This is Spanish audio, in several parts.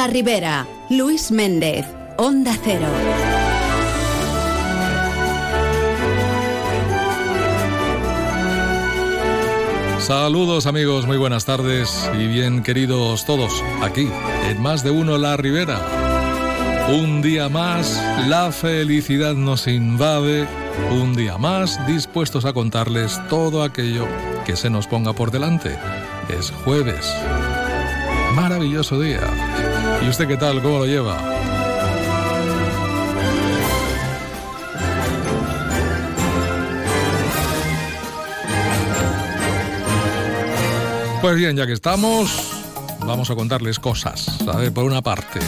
la Ribera, Luis Méndez, Onda Cero. Saludos amigos, muy buenas tardes y bien queridos todos aquí en Más de Uno La Ribera. Un día más, la felicidad nos invade, un día más dispuestos a contarles todo aquello que se nos ponga por delante. Es jueves. Maravilloso día. ¿Y usted qué tal? ¿Cómo lo lleva? Pues bien, ya que estamos, vamos a contarles cosas. A ver, por una parte,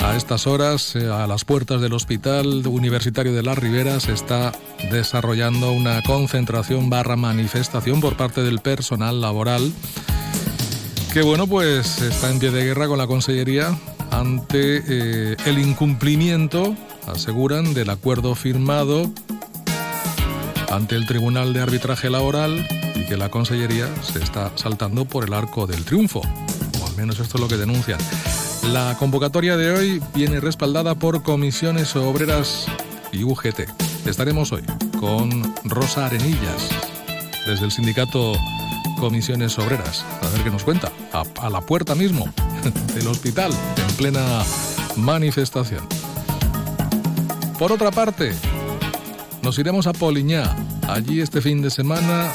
a estas horas, eh, a las puertas del Hospital Universitario de Las Riberas, está desarrollando una concentración barra manifestación por parte del personal laboral que, bueno, pues está en pie de guerra con la Consellería ante eh, el incumplimiento, aseguran, del acuerdo firmado ante el Tribunal de Arbitraje Laboral y que la Consellería se está saltando por el arco del triunfo. O al menos esto es lo que denuncian. La convocatoria de hoy viene respaldada por comisiones obreras y UGT. Estaremos hoy con Rosa Arenillas, desde el sindicato Comisiones Obreras. A ver qué nos cuenta. A, la puerta mismo del hospital, plena manifestación. Por otra parte, nos iremos a Poliñá. Allí este fin de semana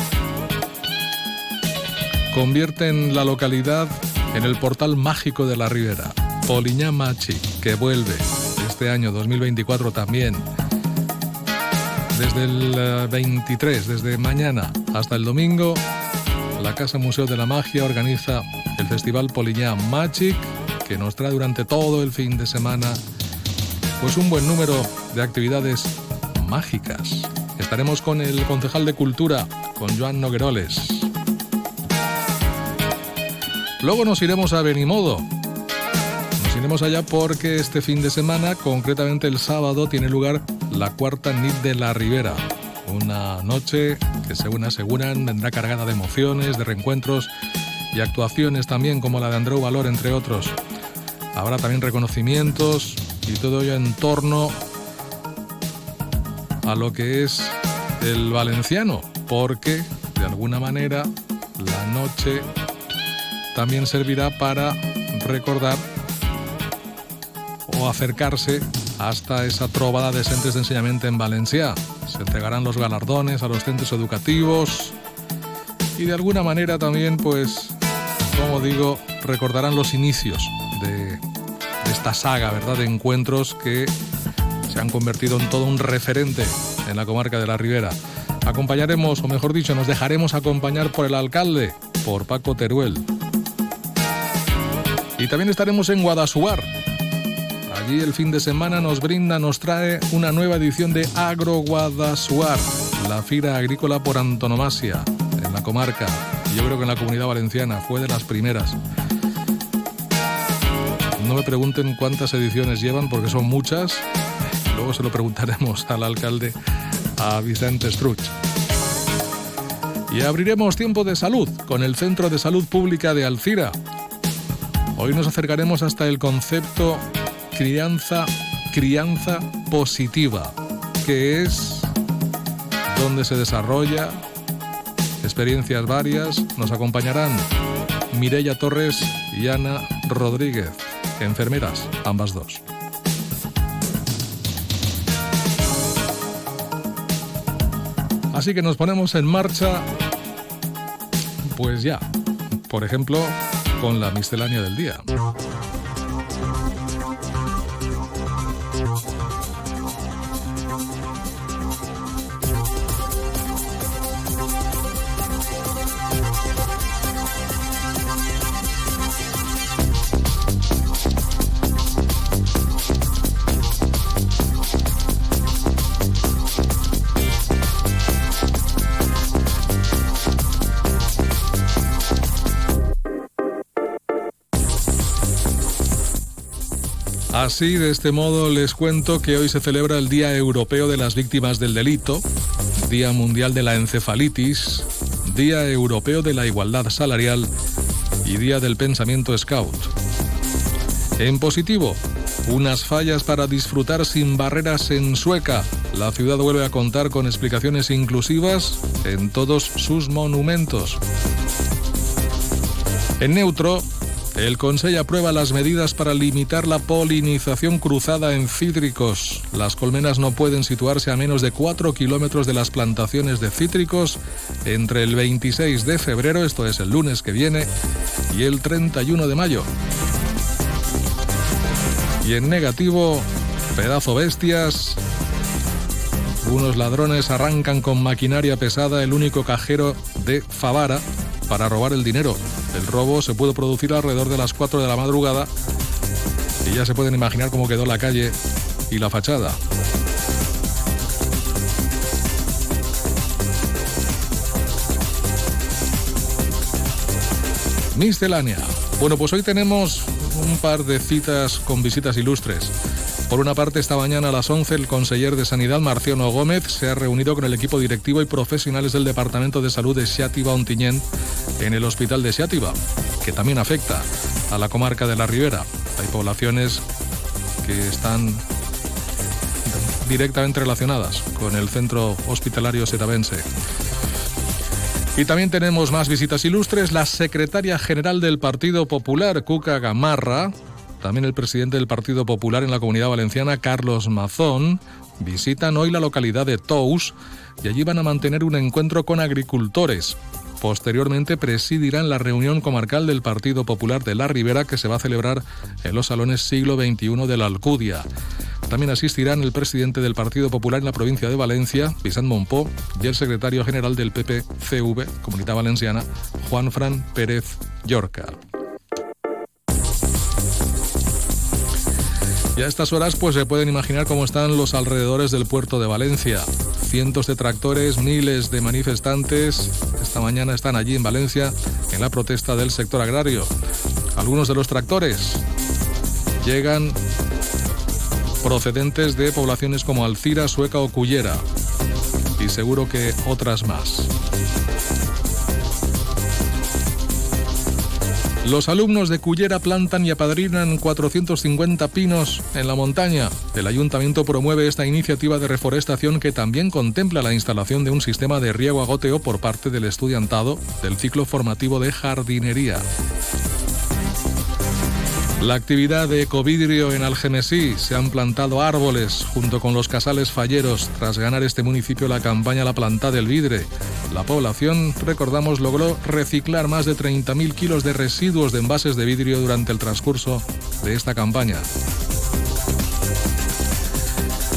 convierten la localidad en el portal mágico de la Ribera. Poliñá Machi, que vuelve este año 2024 también. Desde el 23, eh, desde mañana hasta el domingo, la Casa Museo de la Magia organiza el Festival Poliñá Magic, que nos trae durante todo el fin de semana pues un buen número de actividades mágicas. Estaremos con el concejal de Cultura, con Joan Nogueroles. Luego nos iremos a Benimodo. Nos iremos allá porque este fin de semana, concretamente el sábado, tiene lugar la cuarta NIT de la Ribera. Una noche que según aseguran vendrá cargada de emociones, de reencuentros y actuaciones también como la de Andreu Valor, entre otros. Habrá también reconocimientos y todo ello en torno a lo que es el valenciano, porque de alguna manera la noche también servirá para recordar o acercarse hasta esa trovada de centros de enseñamiento en Valencia. Se entregarán los galardones a los centros educativos y de alguna manera también, pues, como digo, recordarán los inicios de, esta saga, ¿verdad?, de encuentros que se han convertido en todo un referente en la comarca de la Ribera. Acompañaremos, o mejor dicho, nos dejaremos acompañar por el alcalde, por Paco Teruel. Y también estaremos en Guadasuar. Allí el fin de semana nos brinda, nos trae una nueva edición de Agro Guadasuar, la fira agrícola por antonomasia en la comarca. Yo creo que en la comunidad valenciana fue de las primeras. No me pregunten cuántas ediciones llevan porque son muchas. Luego se lo preguntaremos al alcalde, a Vicente Struch. Y abriremos tiempo de salud con el Centro de Salud Pública de Alcira, Hoy nos acercaremos hasta el concepto crianza, crianza positiva, que es donde se desarrolla, experiencias varias, nos acompañarán Mireya Torres y Ana Rodríguez, enfermeras, ambas dos. Así que nos ponemos en marcha, pues ya, por ejemplo, con la miscelánea del día. Así, de este modo, les cuento que hoy se celebra el Día Europeo de las Víctimas del Delito, Día Mundial de la Encefalitis, Día Europeo de la Igualdad Salarial y Día del Pensamiento Scout. En positivo, unas fallas para disfrutar sin barreras en Sueca. La ciudad vuelve a contar con explicaciones inclusivas en todos sus monumentos. En neutro, el Consejo aprueba las medidas para limitar la polinización cruzada en cítricos. Las colmenas no pueden situarse a menos de 4 kilómetros de las plantaciones de cítricos entre el 26 de febrero, esto es el lunes que viene, y el 31 de mayo. Y en negativo, pedazo bestias. Unos ladrones arrancan con maquinaria pesada el único cajero de Favara para robar el dinero. El robo se pudo producir alrededor de las 4 de la madrugada y ya se pueden imaginar cómo quedó la calle y la fachada. Miscelánea. Bueno, pues hoy tenemos un par de citas con visitas ilustres. Por una parte, esta mañana a las 11, el conseller de Sanidad, Marciano Gómez, se ha reunido con el equipo directivo y profesionales del Departamento de Salud de Xátiva Ontinyent en el Hospital de Xátiva, que también afecta a la comarca de la Ribera. Hay poblaciones que están directamente relacionadas con el centro hospitalario setabense. Y también tenemos más visitas ilustres. La secretaria general del Partido Popular, Cuca Gamarra, también el presidente del Partido Popular en la Comunidad Valenciana, Carlos Mazón, visitan hoy la localidad de Tous y allí van a mantener un encuentro con agricultores. Posteriormente presidirán la reunión comarcal del Partido Popular de la Ribera que se va a celebrar en los salones siglo XXI de la Alcudia. También asistirán el presidente del Partido Popular en la provincia de Valencia, Vicent Monpó, y el secretario general del PPCV, Comunidad Valenciana, Juan Fran Pérez Llorca. Y a estas horas pues se pueden imaginar cómo están los alrededores del puerto de Valencia. Cientos de tractores, miles de manifestantes esta mañana están allí en Valencia en la protesta del sector agrario. Algunos de los tractores llegan procedentes de poblaciones como Alcira, Sueca o Cullera y seguro que otras más. Los alumnos de Cullera plantan y apadrinan 450 pinos en la montaña. El ayuntamiento promueve esta iniciativa de reforestación que también contempla la instalación de un sistema de riego a goteo por parte del estudiantado del ciclo formativo de jardinería. La actividad de ecovidrio en Algemesí se han plantado árboles junto con los casales falleros tras ganar este municipio la campaña La Planta del Vidre. La población, recordamos, logró reciclar más de 30.000 kilos de residuos de envases de vidrio durante el transcurso de esta campaña.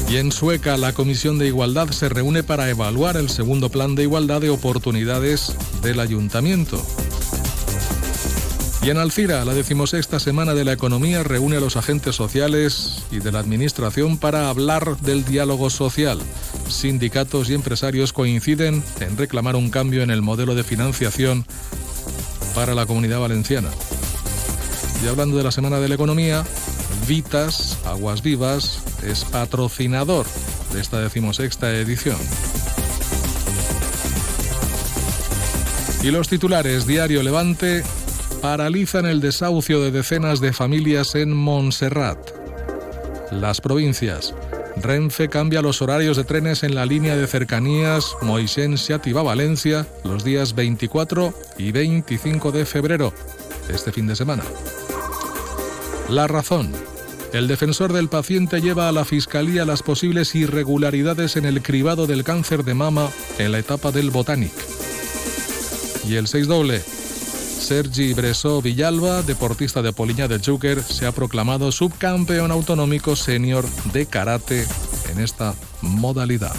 Y en Sueca, la Comisión de Igualdad se reúne para evaluar el segundo plan de igualdad de oportunidades del ayuntamiento. Y en Alcira, la decimosexta Semana de la Economía reúne a los agentes sociales y de la Administración para hablar del diálogo social. Sindicatos y empresarios coinciden en reclamar un cambio en el modelo de financiación para la comunidad valenciana. Y hablando de la Semana de la Economía, Vitas, Aguas Vivas, es patrocinador de esta decimosexta edición. Y los titulares, Diario Levante, paralizan el desahucio de decenas de familias en Montserrat. Las provincias. Renfe cambia los horarios de trenes en la línea de cercanías Moixent-Xàtiva-Valencia los días 24 y 25 de febrero, este fin de semana. La razón. El defensor del paciente lleva a la Fiscalía las posibles irregularidades en el cribado del cáncer de mama en la etapa del Botanic. Y el 6 doble. Sergi Bresó Villalba, deportista de Poliña de Júquer, se ha proclamado subcampeón autonómico senior de karate en esta modalidad.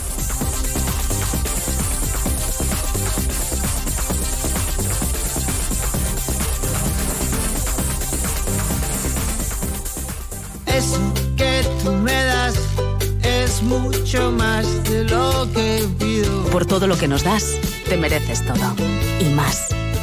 Eso que tú me das es mucho más de lo que pido. Por todo lo que nos das, te mereces todo. Y más.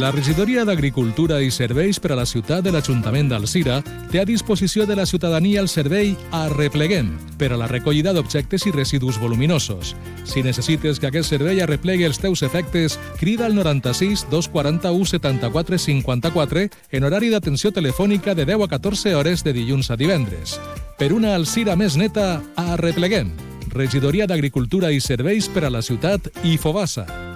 La regidoria d'Agricultura i Serveis per a la ciutat de l'Ajuntament d'Alzira té a disposició de la ciutadania el servei Arrepleguem per a la recollida d'objectes i residus voluminosos. Si necessites que aquest servei arreplegui els teus efectes, crida al 96 241 74 54 en horari d'atenció telefònica de 10 a 14 hores de dilluns a divendres. Per una Alzira més neta, Arrepleguem. Regidoria d'Agricultura i Serveis per a la ciutat i Fobassa.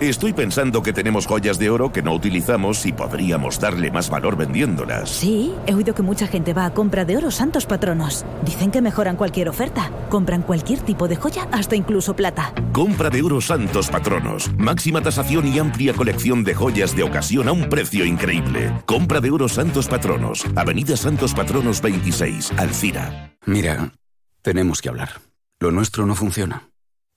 Estoy pensando que tenemos joyas de oro que no utilizamos y podríamos darle más valor vendiéndolas. Sí, he oído que mucha gente va a compra de oro santos patronos. Dicen que mejoran cualquier oferta. Compran cualquier tipo de joya, hasta incluso plata. Compra de oro santos patronos. Máxima tasación y amplia colección de joyas de ocasión a un precio increíble. Compra de oro santos patronos. Avenida Santos Patronos 26, Alcira. Mira, tenemos que hablar. Lo nuestro no funciona.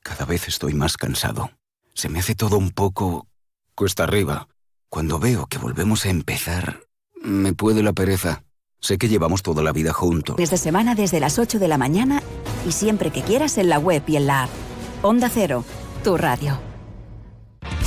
Cada vez estoy más cansado. Se me hace todo un poco cuesta arriba. Cuando veo que volvemos a empezar, me puede la pereza. Sé que llevamos toda la vida juntos. Desde semana desde las 8 de la mañana y siempre que quieras en la web y en la app. Onda Cero, tu radio.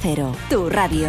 Cero, tu radio.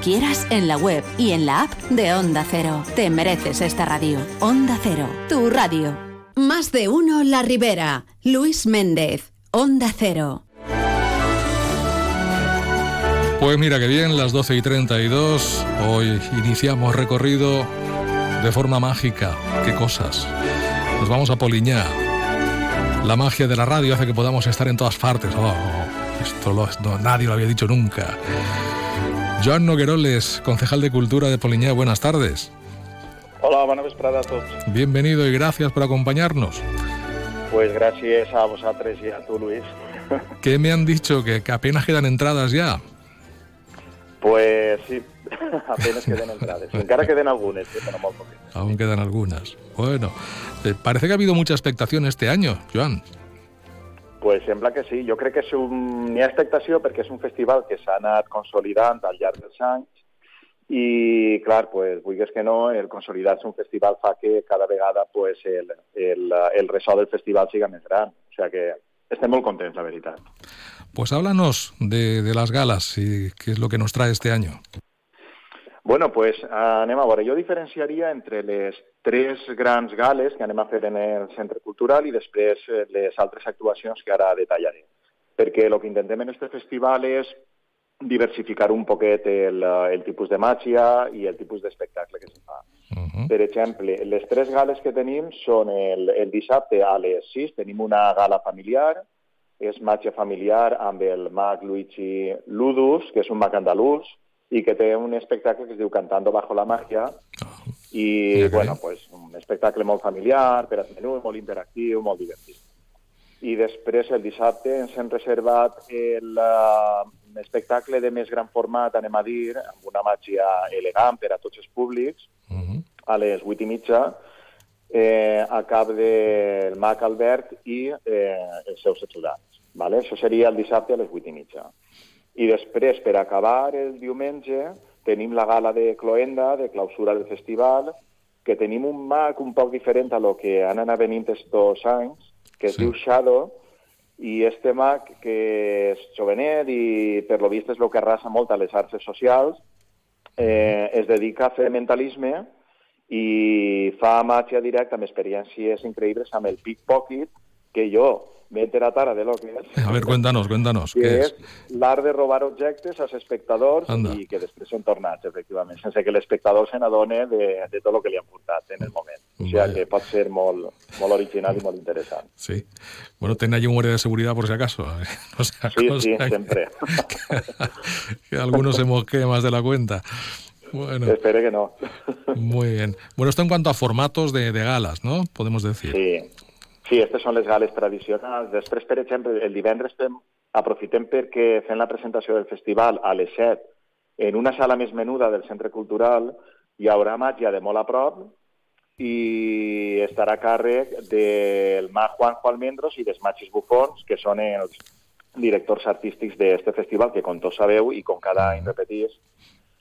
quieras en la web y en la app de Onda Cero. Te mereces esta radio. Onda Cero, tu radio. Más de uno La Ribera. Luis Méndez, Onda Cero. Pues mira que bien, las 12 y 32. Hoy iniciamos recorrido de forma mágica. Qué cosas. Nos vamos a Poliñá. La magia de la radio hace que podamos estar en todas partes. Oh, esto lo, no, nadie lo había dicho nunca. Joan Nogueroles, concejal de Cultura de Poliñá, buenas tardes. Hola, buenas vesprada a todos. Bienvenido y gracias por acompañarnos. Pues gracias a vosotros y a tú, Luis. ¿Qué me han dicho? ¿Que, que apenas quedan entradas ya? Pues sí, apenas queden entradas. Encara queden algunas, que pero. Aún quedan algunas. Bueno, eh, parece que ha habido mucha expectación este año, Joan. Pues sembla que sí. Jo crec que és un... n'hi ha expectació perquè és un festival que s'ha anat consolidant al llarg dels anys i, clar, pues, vulguis que no, el consolidar-se un festival fa que cada vegada pues, el, el, el ressò del festival siga més gran. O sigui que estem molt contents, la veritat. Pues háblanos de, de las galas y qué es lo que nos trae este año. Bueno, pues anem a veure. Jo diferenciaria entre les tres grans gales que anem a fer en el Centre Cultural i després eh, les altres actuacions que ara detallaré. Perquè el que intentem en este festival és diversificar un poquet el, eh, el tipus de màgia i el tipus d'espectacle que se fa. Uh -huh. Per exemple, les tres gales que tenim són el, el dissabte a les 6, tenim una gala familiar, és màgia familiar amb el mag Luigi Ludus, que és un mag andalús, i que té un espectacle que es diu Cantando bajo la magia, i, okay. bueno, pues, un espectacle molt familiar, per als menús, molt interactiu, molt divertit. I després, el dissabte, ens hem reservat l'espectacle de més gran format, anem a dir, amb una màgia elegant per a tots els públics, uh -huh. a les 8 i mitja, eh, a cap del mag Albert i eh, els seus ajudants. Vale? Això seria el dissabte a les 8 i mitja. I després, per acabar el diumenge, tenim la gala de Cloenda, de clausura del festival, que tenim un mag un poc diferent a lo que han anat venint estos anys, que es sí. diu Shadow, i este mag, que és jovenet i per lo vist és el que arrasa molt a les arts socials, eh, es dedica a fer mentalisme i fa màgia directa amb experiències increïbles amb el pickpocket, que jo meter a tara de lo que és. A ver, cuéntanos, cuéntanos. que ¿Qué és es? l'art de robar objectes als espectadors Anda. i que després són tornats, efectivament, sense que l'espectador se n'adone de, de tot el que li han portat en el moment. O sigui Vaya. que pot ser molt, molt original i molt interessant. Sí. Bueno, ten allí un guardia de seguridad por si acaso. No sea Sí, sí, que- sempre. que algunos se mosquee más de la cuenta. Bueno, Espero que no. muy bien. Bueno, esto en cuanto a formatos de, de galas, ¿no? Podemos decir. Sí, sí, aquestes són les gales tradicionals. Després, per exemple, el divendres fem, aprofitem perquè fem la presentació del festival a les 7 en una sala més menuda del Centre Cultural hi haurà màgia de molt a prop i estarà a càrrec del mag Juanjo Almendros i dels Machis Bufons, que són els directors artístics d'aquest festival, que com tots sabeu i com cada any repetís,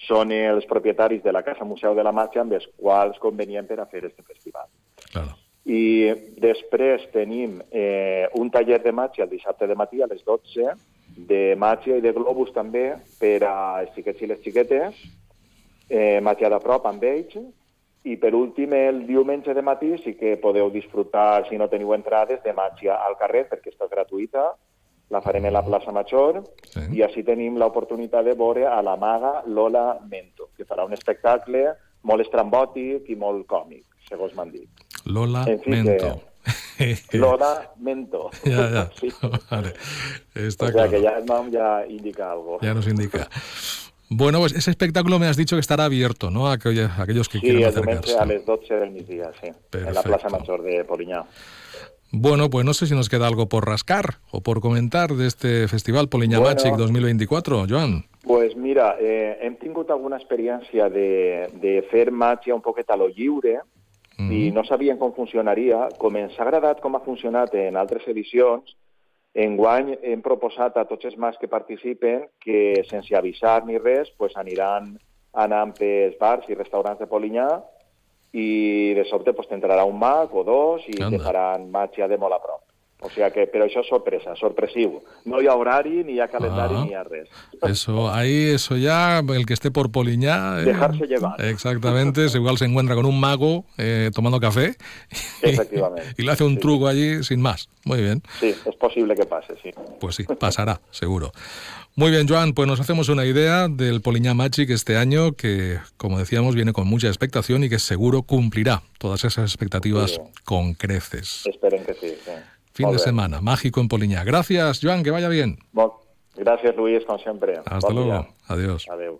són els propietaris de la Casa Museu de la Màgia amb els quals convenien per a fer aquest festival. Claro. I després tenim eh, un taller de màgia el dissabte de matí a les 12, de màgia i de globus també per a els xiquets i les xiquetes, eh, màgia de prop amb ells, i per últim el diumenge de matí sí que podeu disfrutar, si no teniu entrades, de màgia al carrer, perquè està gratuïta, la farem a la plaça Major, Sí. i així tenim l'oportunitat de veure a la maga Lola Mento, que farà un espectacle molt estrambòtic i molt còmic, segons m'han dit. Lola En fin, Mento. Lola Mento. ya, ya. Sí. Vale. Está o sea claro. que ya el nom ya indica algo. Ya nos indica. Bueno, pues ese espectáculo me has dicho que estará abierto, ¿no? A aquellos, a aquellos que Sí, quieran acercarse. a les 12 del migdia, sí, en la Perfecto. plaça Major de Polinyà. Bueno, pues no sé si nos queda algo por rascar o por comentar de este Festival Poliña Bueno. Magic 2024, Joan. pues mira, eh, hem tingut alguna experiència de, de fer màgia un poquet a lo lliure i no sabien com funcionaria. Com ens ha agradat com ha funcionat en altres edicions, enguany hem proposat a tots els mags que participen que sense avisar ni res pues, aniran anant pels bars i restaurants de Polinyà i de sobte pues, t'entrarà un mag o dos i Anda. te faran màgia de molt a prop. O sigui que, però això és sorpresa, sorpresiu. No hi ha horari, ni hi ha calendari, Ah. ni hi ha res. Eso, ahí, eso ya, el que esté por Poliñá. eh, Dejarse llevar. Exactamente, igual se encuentra con un mago eh, tomando café Efectivamente. y le hace un Sí. truco allí sin más. Muy bien, Sí, és possible que passe, sí. pues sí, pasará, seguro. Muy bien, Joan, pues nos hacemos una idea del Poliñá Magic este año que, como decíamos, viene con mucha expectación y que seguro cumplirá todas esas expectativas con creces. Esperen que sí. sí. Fin de semana, mágico en Poliñá. Gracias, Joan, que vaya bien. Gràcies, Luis, com sempre. Hasta luego. Adiós. Adéu.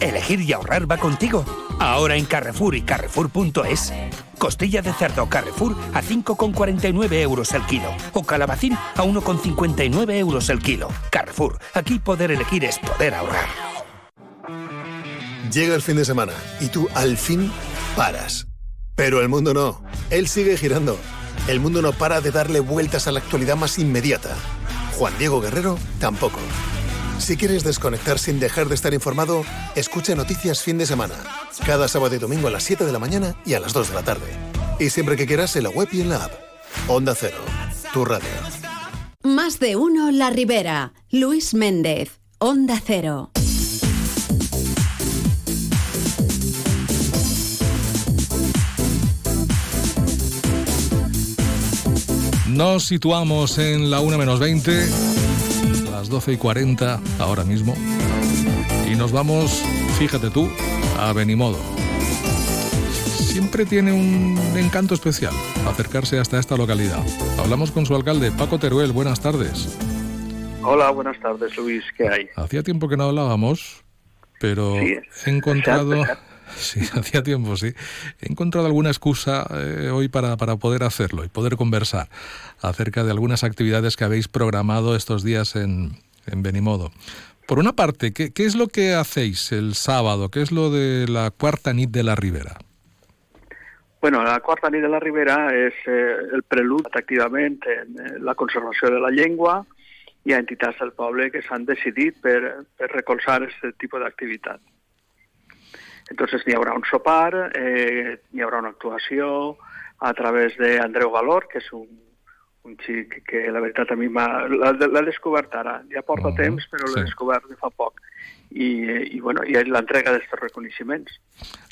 Elegir y ahorrar va contigo. Ahora en Carrefour y Carrefour.es. Costilla de cerdo Carrefour a 5,49 euros el kilo. O calabacín a 1,59 euros el kilo. Carrefour, aquí poder elegir es poder ahorrar. Llega el fin de semana y tú al fin paras. Pero el mundo no. Él sigue girando. El mundo no para de darle vueltas a la actualidad más inmediata. Juan Diego Guerrero tampoco. Si quieres desconectar sin dejar de estar informado, escucha Noticias Fin de Semana. Cada sábado y domingo a las 7 de la mañana y a las 2 de la tarde. Y siempre que quieras en la web y en la app. Onda Cero. Tu radio. Más de uno La Ribera. Luis Méndez. Onda Cero. Nos situamos en la 1 menos 20, las 12 y 40 ahora mismo. Y nos vamos, fíjate tú, a Benimodo. Siempre tiene un encanto especial acercarse hasta esta localidad. Hablamos con su alcalde, Paco Teruel. Buenas tardes. Hola, buenas tardes, Luis. ¿Qué hay? Hacía tiempo que no hablábamos pero he encontrado... Sí, hacía tiempo, sí. He encontrado alguna excusa eh, hoy para, para, poder hacerlo y poder conversar acerca de algunas actividades que habéis programado estos días en, en Benimodo. Por una parte, ¿qué, ¿qué, es lo que hacéis el sábado? ¿Qué es lo de la cuarta nit de la Ribera? Bueno, la quarta nit de la Ribera és eh, el prelud activament en eh, la conservació de la llengua i a entitats del poble que s'han decidit per, per recolzar aquest tipus d'activitat. Entonces n'hi haurà un sopar, eh, n'hi haurà una actuació a través d'Andreu Valor, que és un, un xic que la veritat a mi l'ha descobert ara. Ja porta uh -huh. temps, però l'he sí. descobert de fa poc. I, i, bueno, i és l'entrega d'aquests reconeixements.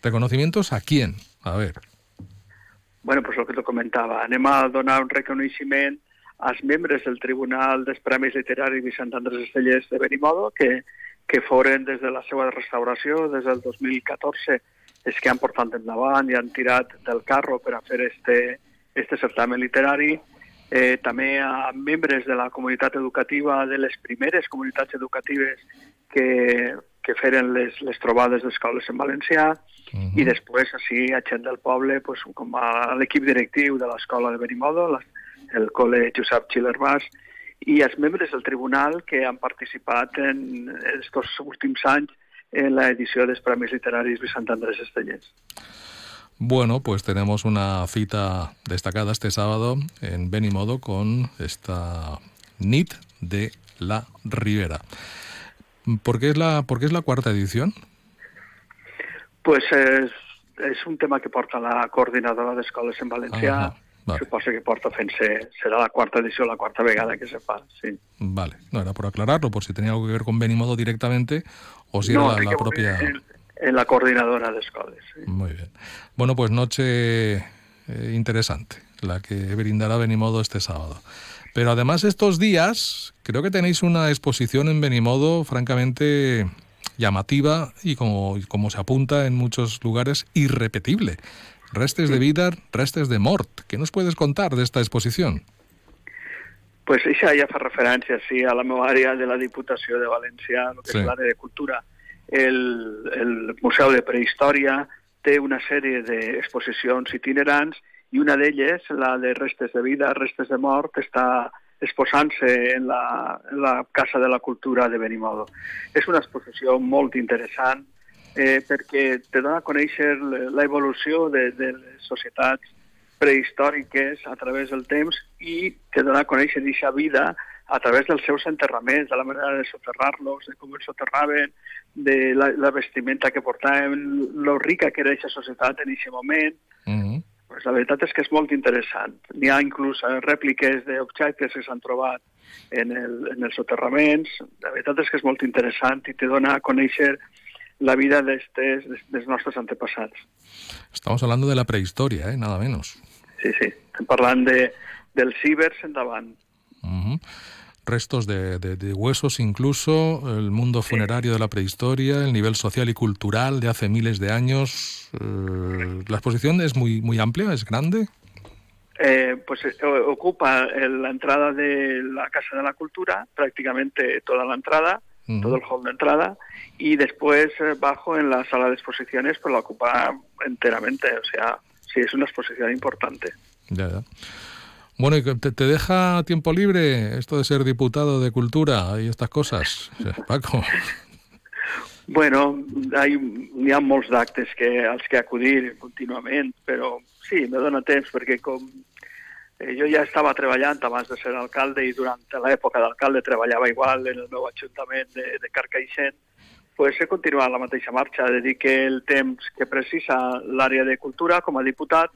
¿Reconocimientos a quién? A ver bueno, pues el que te comentava, anem a donar un reconeixement als membres del Tribunal dels Premis Literaris Vicent Andrés Estellers de Benimodo, que, que foren des de la seva restauració, des del 2014, és que han portat endavant i han tirat del carro per a fer este, este certamen literari, eh, també a membres de la comunitat educativa, de les primeres comunitats educatives que, que feren les, les trobades d'escoles en valencià, uh -huh. i després, així, a gent del poble, pues, com a l'equip directiu de l'escola de Benimodo, la, el col·le Josep Bas, i els membres del tribunal que han participat en aquests últims anys en la edició dels Premis Literaris Vicent Andrés Estellers. Bueno, pues tenemos una cita destacada este sábado en Benimodo con esta NIT de la Ribera. ¿Por qué es la, por qué es la cuarta edición? pues és, és un tema que porta la coordinadora d'escoles en valencià, ah, vale. suposo que porta fent-se, serà la quarta edició, la quarta vegada que se fa, sí. Vale, no, era por aclararlo, por si tenía algo que ver con Benimodo directamente, o si no, era la, la propia... En, en la coordinadora de escoles. Sí. Muy bien. Bueno, pues noche eh, interesante, la que brindará Benimodo este sábado. Pero además estos días creo que tenéis una exposición en Benimodo francamente llamativa y como, como se apunta en muchos lugares, irrepetible. Restes de vida, restes de mort. ¿Qué nos puedes contar de esta exposición? Pues això ja fa referència, sí, a la meva àrea de la Diputació de València, el que sí. és l'àrea de cultura. El, el Museu de Prehistòria té una sèrie d'exposicions itinerants i una d'elles, la de restes de vida, restes de mort, està exposant-se en, la, en la Casa de la Cultura de Benimodo. És una exposició molt interessant eh, perquè te dona a conèixer l'evolució de, de les societats prehistòriques a través del temps i te dona a conèixer aquesta vida a través dels seus enterraments, de la manera de soterrar-los, de com els soterraven, de la, la vestimenta que portaven, lo rica que era aquesta societat en aquest moment. Mm -hmm pues la veritat és que és molt interessant. N'hi ha inclús eh, rèpliques d'objectes que s'han trobat en, el, en els soterraments. La veritat és que és molt interessant i te dona a conèixer la vida d'estes, dels nostres antepassats. Estamos hablando de la prehistoria, ¿eh? nada menos. Sí, sí. Estem parlant de, dels cibers endavant. Uh -huh restos de, de, de, huesos incluso, el mundo funerario de la prehistoria, el nivel social y cultural de hace miles de años. Eh, ¿La exposición es muy, muy amplia, es grande? Eh, pues eh, ocupa la entrada de la Casa de la Cultura, prácticamente toda la entrada, uh -huh. todo el hall de entrada, y después eh, bajo en la sala de exposiciones pues la ocupa enteramente, o sea, sí, es una exposición importante. Ya, ya. Bueno, ¿y te, te, deja tiempo libre esto de ser diputado de cultura y estas cosas, Paco? Bueno, hay, hi ha molts d'actes que, als que acudir contínuament, però sí, me dona temps perquè com eh, jo ja estava treballant abans de ser alcalde i durant l'època d'alcalde treballava igual en el meu ajuntament de, de Carcaixent, pues he continuat la mateixa marxa, dedique el temps que precisa l'àrea de cultura com a diputat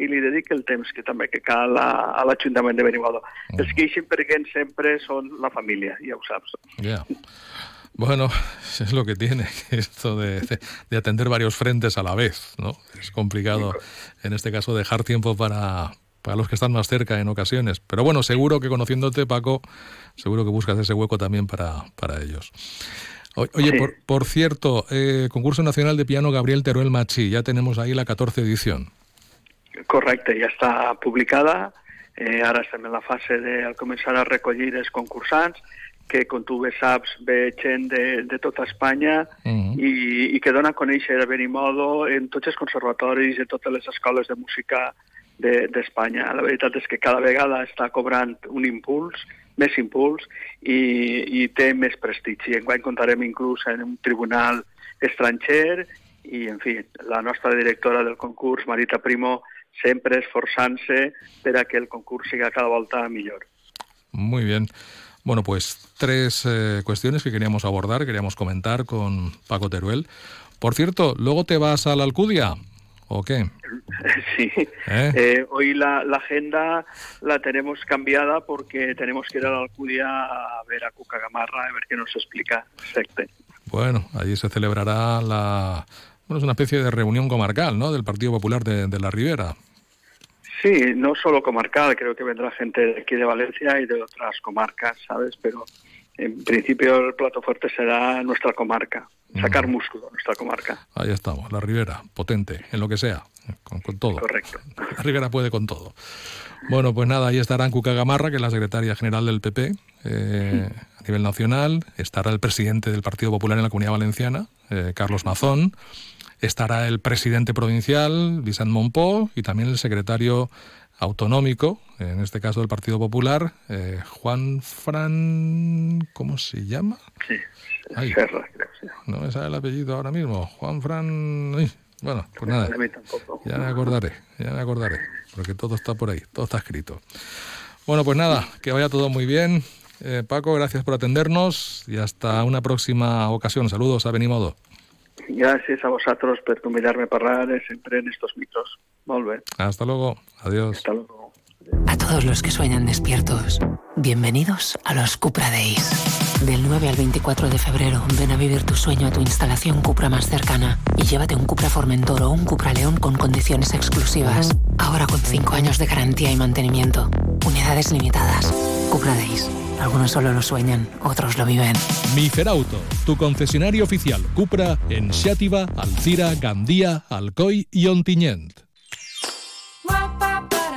i li dedica el temps que també que cal a, a l'Ajuntament de Benimodo. Mm. Els que eixen perguent sempre són la família, ja ho saps. Yeah. Bueno, es lo que tiene esto de, de, de, atender varios frentes a la vez, ¿no? Es complicado, en este caso, dejar tiempo para, para los que están más cerca en ocasiones. Pero bueno, seguro que conociéndote, Paco, seguro que buscas ese hueco también para, para ellos. Oye, sí. por, por, cierto, eh, concurso nacional de piano Gabriel Teruel Machi, ya tenemos ahí la 14 edición. Correcte, ja està publicada. Eh, ara estem en la fase de començar a recollir els concursants que, com tu bé saps, ve gent de, de tota Espanya uh -huh. i, i que dona a conèixer a Benimodo en tots els conservatoris, en totes les escoles de música d'Espanya. De, la veritat és que cada vegada està cobrant un impuls, més impuls, i, i té més prestigi. Enguany comptarem inclús en un tribunal estranger i, en fi, la nostra directora del concurs, Marita Primo, sempre esforçant-se per a que el concurs siga cada volta millor. Muy bien. Bueno, pues tres eh, cuestiones que queríamos abordar, queríamos comentar con Paco Teruel. Por cierto, ¿luego te vas a la Alcudia o qué? Sí, ¿Eh? Eh, hoy la, la, agenda la tenemos cambiada porque tenemos que ir a la Alcudia a ver a Cuca Gamarra, a ver qué nos explica exacto. Bueno, allí se celebrará la... Bueno, es una especie de reunión comarcal, ¿no?, del Partido Popular de, de la Ribera. Sí, no solo comarcal, creo que vendrá gente de aquí de Valencia y de otras comarcas, ¿sabes? Pero en principio el plato fuerte será nuestra comarca, sacar mm. músculo nuestra comarca. Ahí estamos, la Ribera, potente, en lo que sea, con, con todo. Correcto. La Ribera puede con todo. Bueno, pues nada, ahí estará Cuca Gamarra, que es la secretaria general del PP eh, a nivel nacional. Estará el presidente del Partido Popular en la Comunidad Valenciana, eh, Carlos Mazón estará el presidente provincial, Vicent Monpó, y también el secretario autonómico, en este caso del Partido Popular, eh, Juan Fran... ¿Cómo se llama? Sí, Serra, creo No me sale el apellido ahora mismo. Juan Fran... bueno, pues nada, ya me acordaré, ya me acordaré, porque todo está por ahí, todo está escrito. Bueno, pues nada, que vaya todo muy bien. Eh, Paco, gracias por atendernos y hasta una próxima ocasión. Saludos a Benimodo. Gracias a vosotros por convidarme a parlar siempre en estos mitos. Molt Hasta luego. Adiós. Hasta luego. A todos los que sueñan despiertos, bienvenidos a los Cupra Days. Del 9 al 24 de febrero, ven a vivir tu sueño a tu instalación Cupra más cercana y llévate un Cupra Formentor o un Cupra León con condiciones exclusivas. Ahora con 5 años de garantía y mantenimiento. Unidades limitadas. Cupra Days. Algunos solo lo sueñan, otros lo viven. Miferauto, tu concesionario oficial Cupra en Xàtiva, Alcira, Gandía, Alcoy i Ontinyent.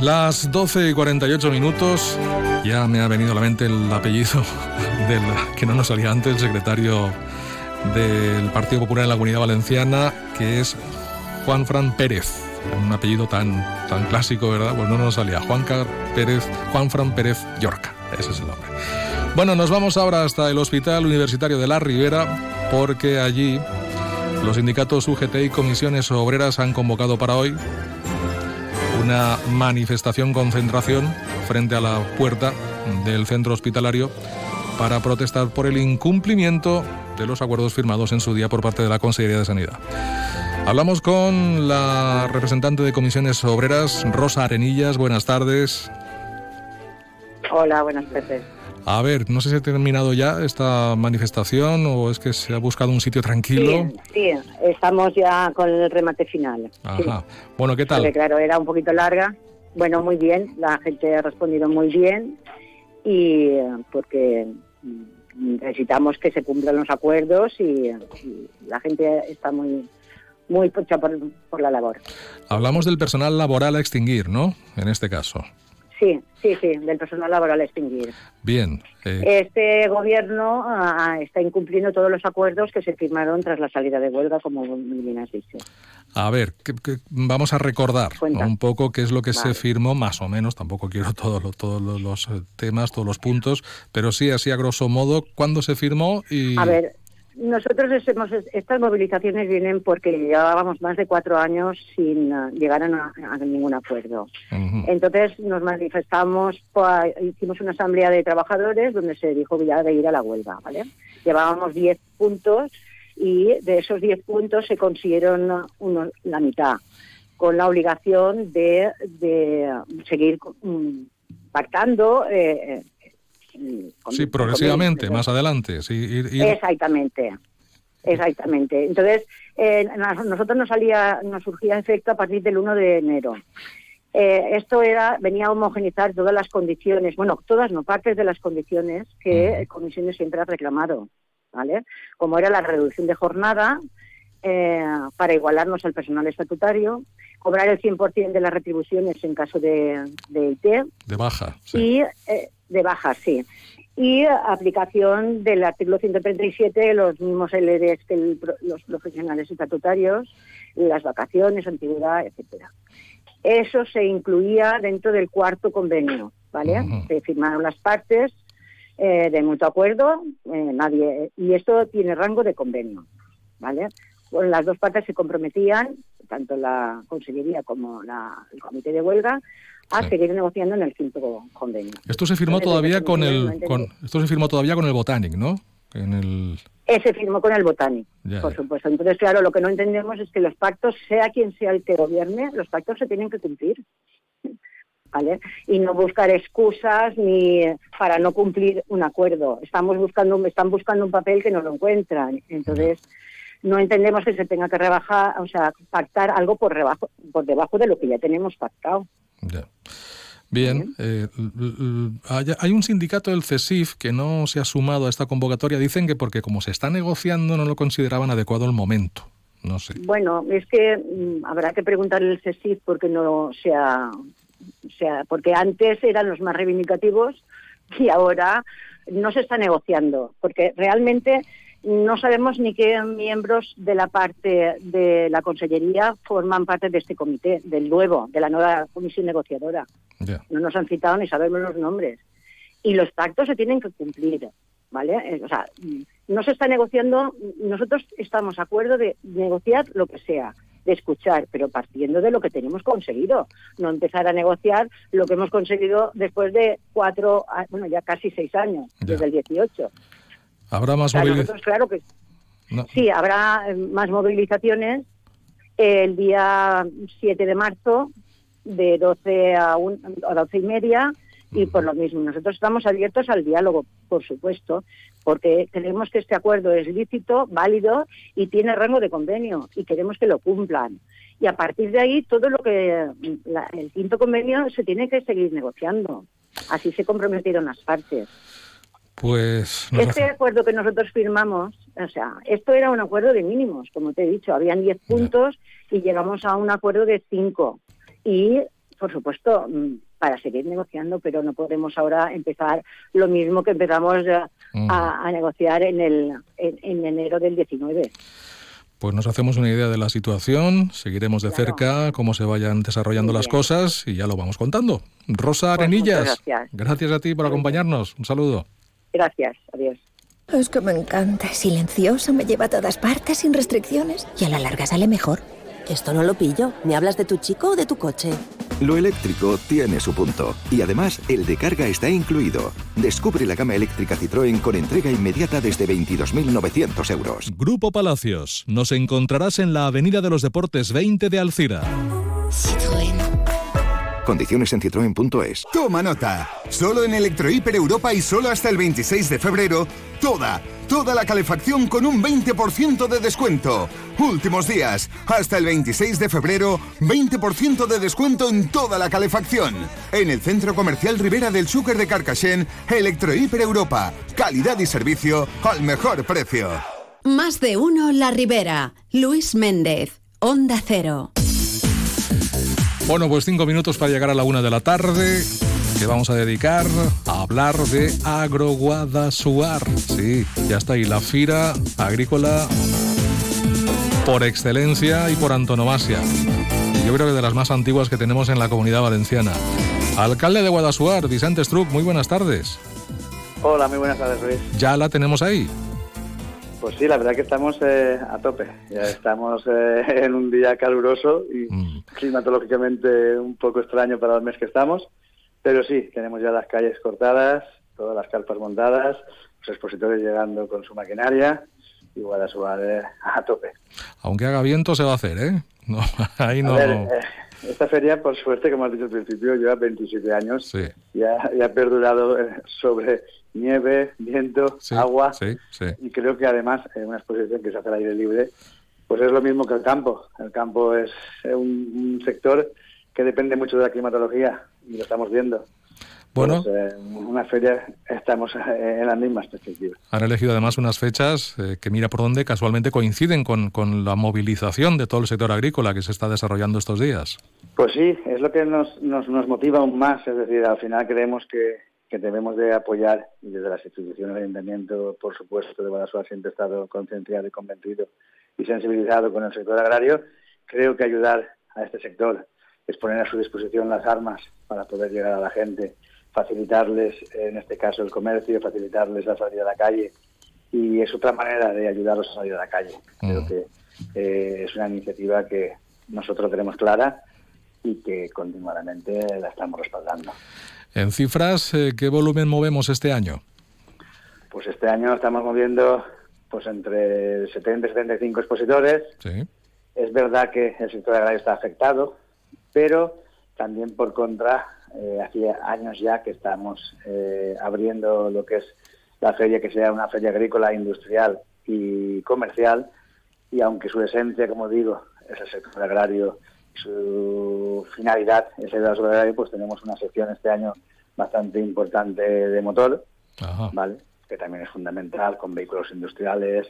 Las 12 y 48 minutos, ya me ha venido a la mente el apellido del que no nos salía antes, el secretario del Partido Popular en la Comunidad Valenciana, que es Juan Fran Pérez. Un apellido tan, tan clásico, ¿verdad? Pues no nos salía. Juan Pérez, Juan Fran Pérez Yorca. Ese es el nombre. Bueno, nos vamos ahora hasta el Hospital Universitario de la Ribera, porque allí los sindicatos UGT y comisiones obreras han convocado para hoy una manifestación concentración frente a la puerta del centro hospitalario para protestar por el incumplimiento de los acuerdos firmados en su día por parte de la Consejería de Sanidad. Hablamos con la representante de comisiones obreras, Rosa Arenillas. Buenas tardes. Hola, buenas tardes. A ver, no sé si ha terminado ya esta manifestación o es que se ha buscado un sitio tranquilo. Sí, estamos ya con el remate final. Ajá. Bueno, ¿qué tal? claro, era un poquito larga. Bueno, muy bien, la gente ha respondido muy bien y porque necesitamos que se cumplan los acuerdos y, la gente está muy muy pucha por, por la labor. Hablamos del personal laboral a extinguir, ¿no? En este caso. Sí, sí, sí, del personal laboral a extinguir. Bien. Eh. Este gobierno ah, está incumpliendo todos los acuerdos que se firmaron tras la salida de huelga, como bien has dicho. A ver, vamos a recordar un poco qué es lo que se firmó, más o menos, tampoco quiero todos todos los eh, temas, todos los puntos, pero sí, así a grosso modo, cuándo se firmó y... A ver, nosotros hemos, estas movilizaciones vienen porque llevábamos más de cuatro años sin uh, llegar a, a, ningún acuerdo. Entonces nos manifestamos, pues, hicimos una asamblea de trabajadores donde se dijo ya de ir a la huelga, ¿vale? Llevábamos diez puntos y de esos diez puntos se consiguieron uno, la mitad, con la obligación de, de seguir um, pactando. Eh, sí, progresivamente, más adelante. Sí, Exactamente. Exactamente. Entonces, eh, nosotros nos salía, nos surgía efecto a partir del 1 de enero. Eh, esto era, venía a homogenizar todas las condiciones, bueno, todas no, partes de las condiciones que Comisiones siempre ha reclamado, ¿vale? Como era la reducción de jornada eh, para igualarnos al personal estatutario, cobrar el 100% de las retribuciones en caso de, de IT. De baja. Sí. Y de baja, sí. Y aplicación del artículo 137, los mismos LDs que los profesionales estatutarios, las vacaciones, antigüedad, etcétera. Eso se incluía dentro del cuarto convenio, ¿vale? Se firmaron las partes eh, de mutuo acuerdo, eh, nadie y esto tiene rango de convenio, ¿vale? las dos partes se comprometían, tanto la Consellería como el Comité de Huelga, a seguir negociando en el quinto convenio. Esto se firmó todavía con el esto se firmó todavía con el Botanic, ¿no? En el se firmó con el Botanic, por supuesto. Entonces, claro, lo que no entendemos es que los pactos, sea quien sea el que gobierne, los pactos se tienen que cumplir. ¿Vale? Y no buscar excusas ni para no cumplir un acuerdo. Estamos buscando, están buscando un papel que no lo encuentran. Entonces, no entendemos que se tenga que rebajar, o sea, pactar algo por, rebajo, por debajo de lo que ya tenemos pactado. Bien, eh, hay un sindicato del CESIF que no se ha sumado a esta convocatoria. Dicen que porque como se está negociando no lo consideraban adecuado el momento. No sé. Bueno, es que mm, habrá que preguntarle al CESIF porque no sea, sea, porque antes eran los más reivindicativos y ahora no se está negociando, porque realmente no sabemos ni qué miembros de la parte de la Consellería forman parte de este comité, del nuevo, de la nueva comisión negociadora. No nos han citado ni sabemos los nombres. Y los pactos se tienen que cumplir, ¿vale? Eh, o sea, no se está negociando, nosotros estamos de acuerdo de negociar lo que sea, de escuchar, pero partiendo de lo que tenemos conseguido, no empezar a negociar lo que hemos conseguido después de cuatro, bueno, ya casi seis años, desde el 18. ¿Habrá más movilizaciones? Claro que sí, habrá eh, más movilizaciones el día 7 de marzo de 12 a, 12 y media y por lo mismo. Nosotros estamos abiertos al diálogo, por supuesto, porque creemos que este acuerdo es lícito, válido y tiene rango de convenio y queremos que lo cumplan. Y a partir de ahí, todo lo que el quinto convenio se tiene que seguir negociando. Así se comprometieron las partes. Pues este acuerdo que nosotros firmamos, o sea, esto era un acuerdo de mínimos, como te he dicho, habían 10 puntos y llegamos a un acuerdo de 5. Y, por supuesto, mm, para seguir negociando, pero no podemos ahora empezar lo mismo que empezamos a, negociar en, el, en, enero del 19. Pues nos hacemos una idea de la situación, seguiremos de cerca cómo se vayan desarrollando las cosas y ya lo vamos contando. Rosa pues Arenillas, gracias. gracias a ti por acompañarnos. Un saludo. Gracias, adiós. Es que me encanta, es silencioso, me lleva a todas partes sin restricciones y a la larga sale mejor. Esto no lo pillo. ¿Me hablas de tu chico o de tu coche? Lo eléctrico tiene su punto. Y además, el de carga está incluido. Descubre la gama eléctrica Citroën con entrega inmediata desde 22.900 euros. Grupo Palacios. Nos encontrarás en la Avenida de los Deportes 20 de Alcira. Condiciones en citroen.es. Toma nota. Solo en Electrohiper Europa y solo hasta el 26 de febrero, toda, toda la calefacción con un 20% de descuento. Últimos días. Hasta el 26 de febrero, 20% de descuento en toda la calefacción. En el Centro Comercial Rivera del Súcar de Carcassén, Electrohiper Europa. Calidad y servicio al mejor precio. Más de uno La Ribera. Luis Méndez. Onda Cero. Bueno, pues cinco minutos para llegar a la una de la tarde que vamos a dedicar a hablar de Agroguadasuar. Sí, ya está ahí la fira agrícola por excelencia y por antonomasia. Yo creo que de las más antiguas que tenemos en la comunidad valenciana. Alcalde de Guadasuar, Vicente Struck, muy buenas tardes. Hola, muy buenas tardes, Luis. ¿Ya la tenemos ahí? Pues sí, la verdad que estamos eh, a tope. Ya estamos eh, en un día caluroso y Mm. climatológicamente un poco extraño para el mes que estamos. Pero sí, tenemos ya las calles cortadas, todas las carpas montadas, los expositores llegando con su maquinaria y Guadalajara eh, a tope. Aunque haga viento se va a hacer, ¿eh? No, ahí no. Ver, eh, esta feria, por suerte, como has dicho al principio, lleva 27 años Sí, y ha, y ha perdurado eh, sobre nieve, viento, sí, agua sí, sí. y creo que además en una exposición que se hace al aire libre, pues es lo mismo que el campo. El campo es eh, un, un sector que depende mucho de la climatología y lo estamos viendo. Bueno. Pues, eh, una feria estamos eh, en las mismas perspectivas. Han elegido además unas fechas eh, que mira por dónde casualmente coinciden con, con la movilización de todo el sector agrícola que se está desarrollando estos días. Pues sí, es lo que nos, nos, nos motiva aún más. Es decir, al final creemos que, que debemos de apoyar, y desde las instituciones del Ayuntamiento, por supuesto, de Guadalajara siempre ha estado concienciado y convencido y sensibilizado con el sector agrario. Creo que ayudar a este sector es poner a su disposición las armas para poder llegar a la gente, facilitarles, en este caso, el comercio, facilitarles la salida a la calle. Y es otra manera de ayudarlos a salir a la calle. Creo que eh, es una iniciativa que nosotros tenemos clara y que continuamente la estamos respaldando. En cifras, eh, ¿qué volumen movemos este año? Pues este año estamos moviendo pues entre 70 y 75 expositores. Sí. Es verdad que el sector agrario está afectado, pero también por contra, eh, hacía años ya que estamos eh, abriendo lo que es la feria, que sea una feria agrícola, industrial y comercial, y aunque su esencia, como digo, es el sector agrario su finalidad es el agrario, pues tenemos una sección este año bastante importante de motor, ¿vale? que también es fundamental, con vehículos industriales,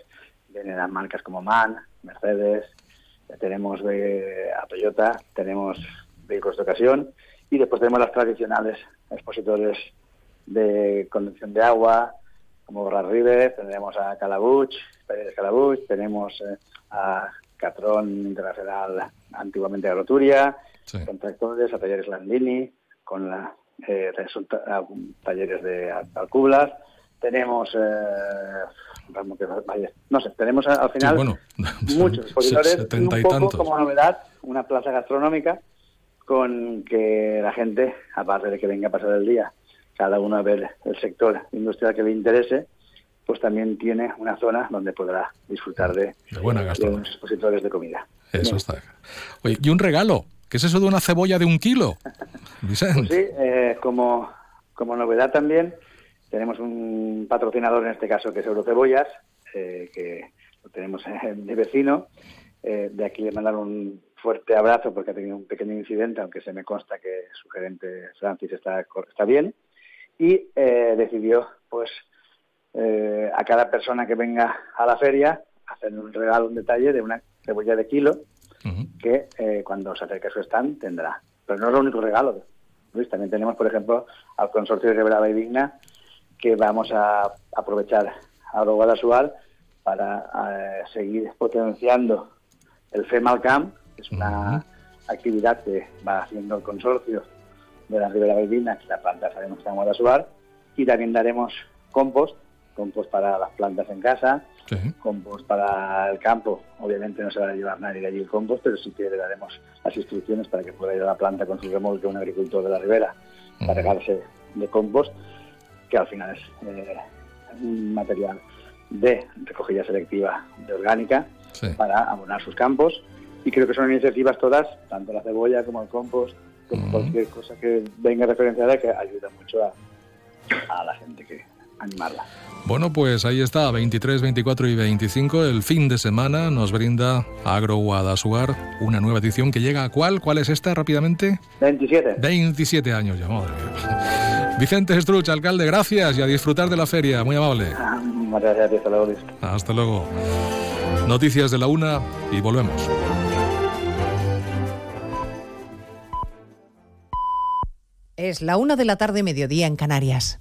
vienen las marcas como MAN, Mercedes, tenemos eh, a Toyota, tenemos vehículos de ocasión y después tenemos las tradicionales expositores de conducción de agua, como Borra River, tenemos a Calabuch, Pérez Calabuch, tenemos eh, a Catrón Internacional, antiguamente Agroturia, con tractores, a Talleres Landini, con la, eh, resulta- a- talleres de Al- Alcublas, tenemos, eh, vaya, no sé, tenemos al final Sí, bueno, muchos expositores y un poco tantos. como novedad una plaza gastronómica con que la gente, aparte de que venga a pasar el día, cada uno a ver el sector industrial que le interese, pues también tiene una zona donde podrá disfrutar de, De buena de unos expositores de comida. Eso está. Oye, y un regalo. ¿Qué es eso de una cebolla de un kilo? Vicente. Pues sí, eh, como, como novedad también, tenemos un patrocinador en este caso que es Eurocebollas, eh, que lo tenemos de vecino. Eh, de aquí le mandar un fuerte abrazo porque ha tenido un pequeño incidente, aunque se me consta que su gerente Francis está, está bien. Y eh, decidió, pues, eh, a cada persona que venga a la feria, hacer un regalo, un detalle de una cebolla de kilo que eh, cuando se acerque a su stand tendrá. Pero no es el único regalo, Luis. También tenemos, por ejemplo, al consorcio de Rivera y Digna, que vamos a aprovechar a Guadalajara para eh, seguir potenciando el FEMALCAM, que es una actividad que va haciendo el consorcio de la Ribera Digna, que la planta sabemos que está en Guadalajara, y también daremos compost, compost para las plantas en casa, compost para el campo. Obviamente no se va a llevar nadie de allí el compost, pero sí que le daremos las instrucciones para que pueda ir a la planta con su remolque un agricultor de la ribera, cargarse de compost, que al final es eh, un material de recogida selectiva de orgánica para abonar sus campos. Y creo que son iniciativas todas, tanto la cebolla como el compost, como cualquier cosa que venga referenciada, que ayuda mucho a, a la gente animarla. Bueno, pues ahí está, 23, 24 y 25, el fin de semana nos brinda Agro Guadasuar, una nueva edición que llega a cuál, ¿cuál es esta rápidamente? 27. 27 años ya, madre mía. Vicente Estruch, alcalde, gracias y a disfrutar de la feria, muy amable. Muchas gracias, hasta luego, Luis. Hasta luego. Noticias de la una y volvemos. Es la una de la tarde, mediodía en Canarias.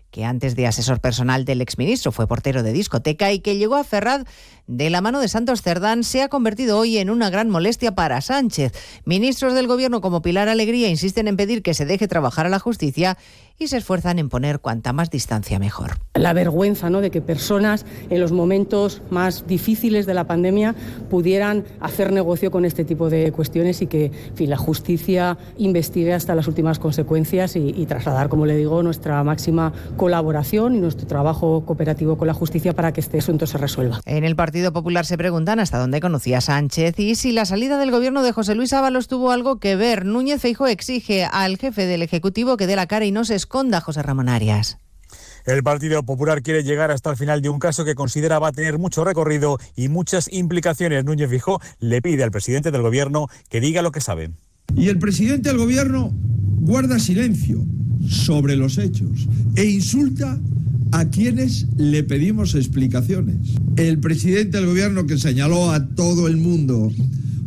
que antes de asesor personal del exministro fue portero de discoteca y que llegó a Ferraz de la mano de Santos Cerdán, se ha convertido hoy en una gran molestia para Sánchez. Ministros del Gobierno como Pilar Alegría insisten en pedir que se deje trabajar a la justicia y se esfuerzan en poner cuanta más distancia mejor. La vergüenza ¿no? de que personas en los momentos más difíciles de la pandemia pudieran hacer negocio con este tipo de cuestiones y que en fin, la justicia investigue hasta las últimas consecuencias y, y trasladar, como le digo, nuestra máxima colaboración y nuestro trabajo cooperativo con la justicia para que este asunto se resuelva. En el Partido Popular se preguntan hasta dónde conocía Sánchez y si la salida del gobierno de José Luis Ábalos tuvo algo que ver. Núñez Feijo exige al jefe del Ejecutivo que dé la cara y no se esconda, José Ramón Arias. El Partido Popular quiere llegar hasta el final de un caso que considera va a tener mucho recorrido y muchas implicaciones. Núñez Fijó le pide al presidente del Gobierno que diga lo que sabe. Y el presidente del Gobierno guarda silencio sobre los hechos e insulta a quienes le pedimos explicaciones. El presidente del Gobierno que señaló a todo el mundo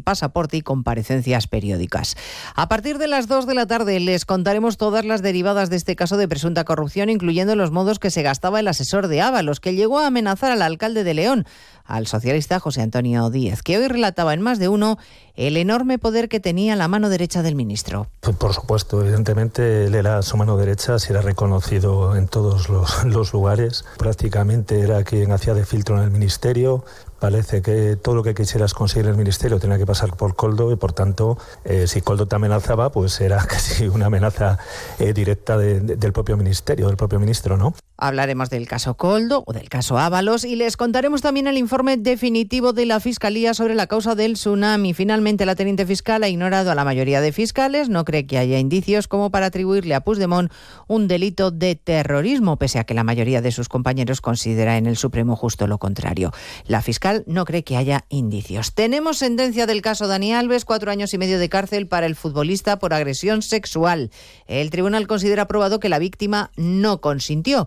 pasaporte y comparecencias periódicas. A partir de las 2 de la tarde les contaremos todas las derivadas de este caso de presunta corrupción, incluyendo los modos que se gastaba el asesor de Ábalos, que llegó a amenazar al alcalde de León, al socialista José Antonio Díez, que hoy relataba en más de uno el enorme poder que tenía la mano derecha del ministro. Por supuesto, evidentemente él era su mano derecha, se era reconocido en todos los, lugares, prácticamente era quien hacía de filtro en el ministerio, parece que todo lo que quisieras conseguir en el ministerio tenía que pasar por Coldo y por tanto eh, si Coldo te amenazaba pues era casi una amenaza eh, directa de, de, del propio ministerio, del propio ministro, ¿no? Hablaremos del caso Coldo o del caso Ábalos y les contaremos también el informe definitivo de la Fiscalía sobre la causa del tsunami. Finalmente la teniente fiscal ha ignorado a la mayoría de fiscales, no cree que haya indicios como para atribuirle a Puigdemont un delito de terrorismo, pese a que la mayoría de sus compañeros considera en el Supremo justo lo contrario. La fiscal no cree que haya indicios. Tenemos sentencia del caso Dani Alves, cuatro años y medio de cárcel para el futbolista por agresión sexual. El tribunal considera probado que la víctima no consintió.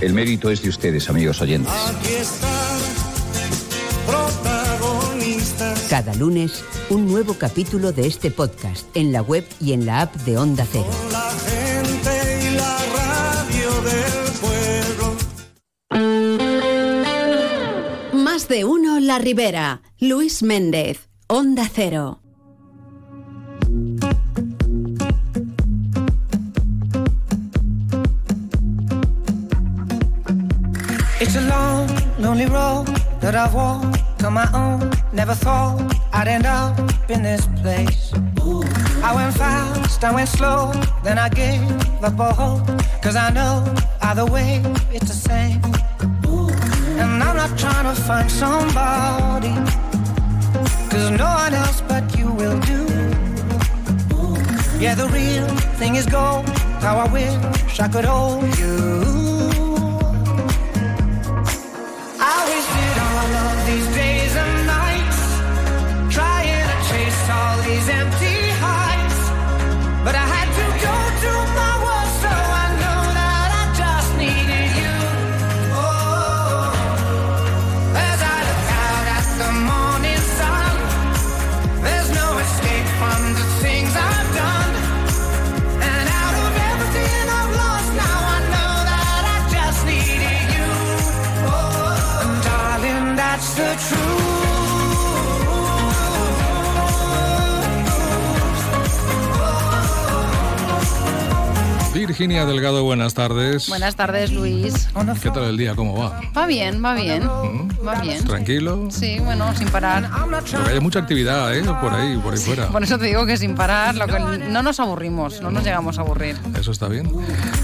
El mérito es de ustedes, amigos oyentes. Aquí Cada lunes, un nuevo capítulo de este podcast en la web y en la app de Onda Cero. La gente y la radio del pueblo. Más de uno La Ribera. Luis Méndez, Onda Cero. It's a long, lonely road that I've walked on my own. Never thought I'd end up in this place. I went fast, I went slow, then I gave up all hope. Cause I know either way it's the same. And I'm not trying to find somebody. Cause no one else but you will do. Yeah, the real thing is gold. How I wish I could hold you. Virginia Delgado, buenas tardes. Buenas tardes, Luis. ¿Qué tal el día? ¿Cómo va? Va bien, va bien. ¿Mm? Va bien. ¿Tranquilo? Sí, bueno, sin parar. Porque hay mucha actividad, ¿eh? Por ahí, por ahí fuera. Por eso te digo que sin parar, lo que no nos aburrimos, no nos llegamos a aburrir. Eso está bien.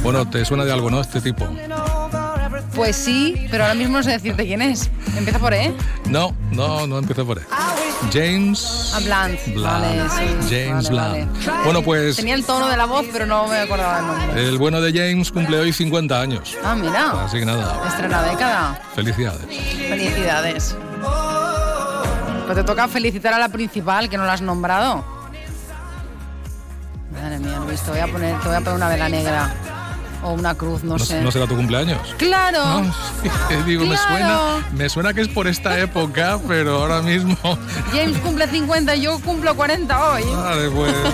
Bueno, ¿te suena de algo, no? Este tipo. Pues sí, pero ahora mismo no sé decirte quién es. Empieza por E. No, no, no empieza por E. James Blunt. Blunt. Vale, sí. James Vale, Blunt. vale. Bueno, pues Tenía el tono de la voz, pero no me acordaba el nombre. el bueno de James cumple hoy 50 años. Ah, mira. Así que nada, Estrena década. felicidades. Felicidades. Pues te toca felicitar a la principal, que no la has nombrado. Madre mía, Luis, te voy a poner, te voy a poner una vela negra. O una cruz, no, ¿No, sé. no será tu cumpleaños? ¡Claro! No, digo, me suena, me suena que es por esta época, pero ahora mismo. James cumple 50 y yo cumplo 40 hoy. Vale, pues.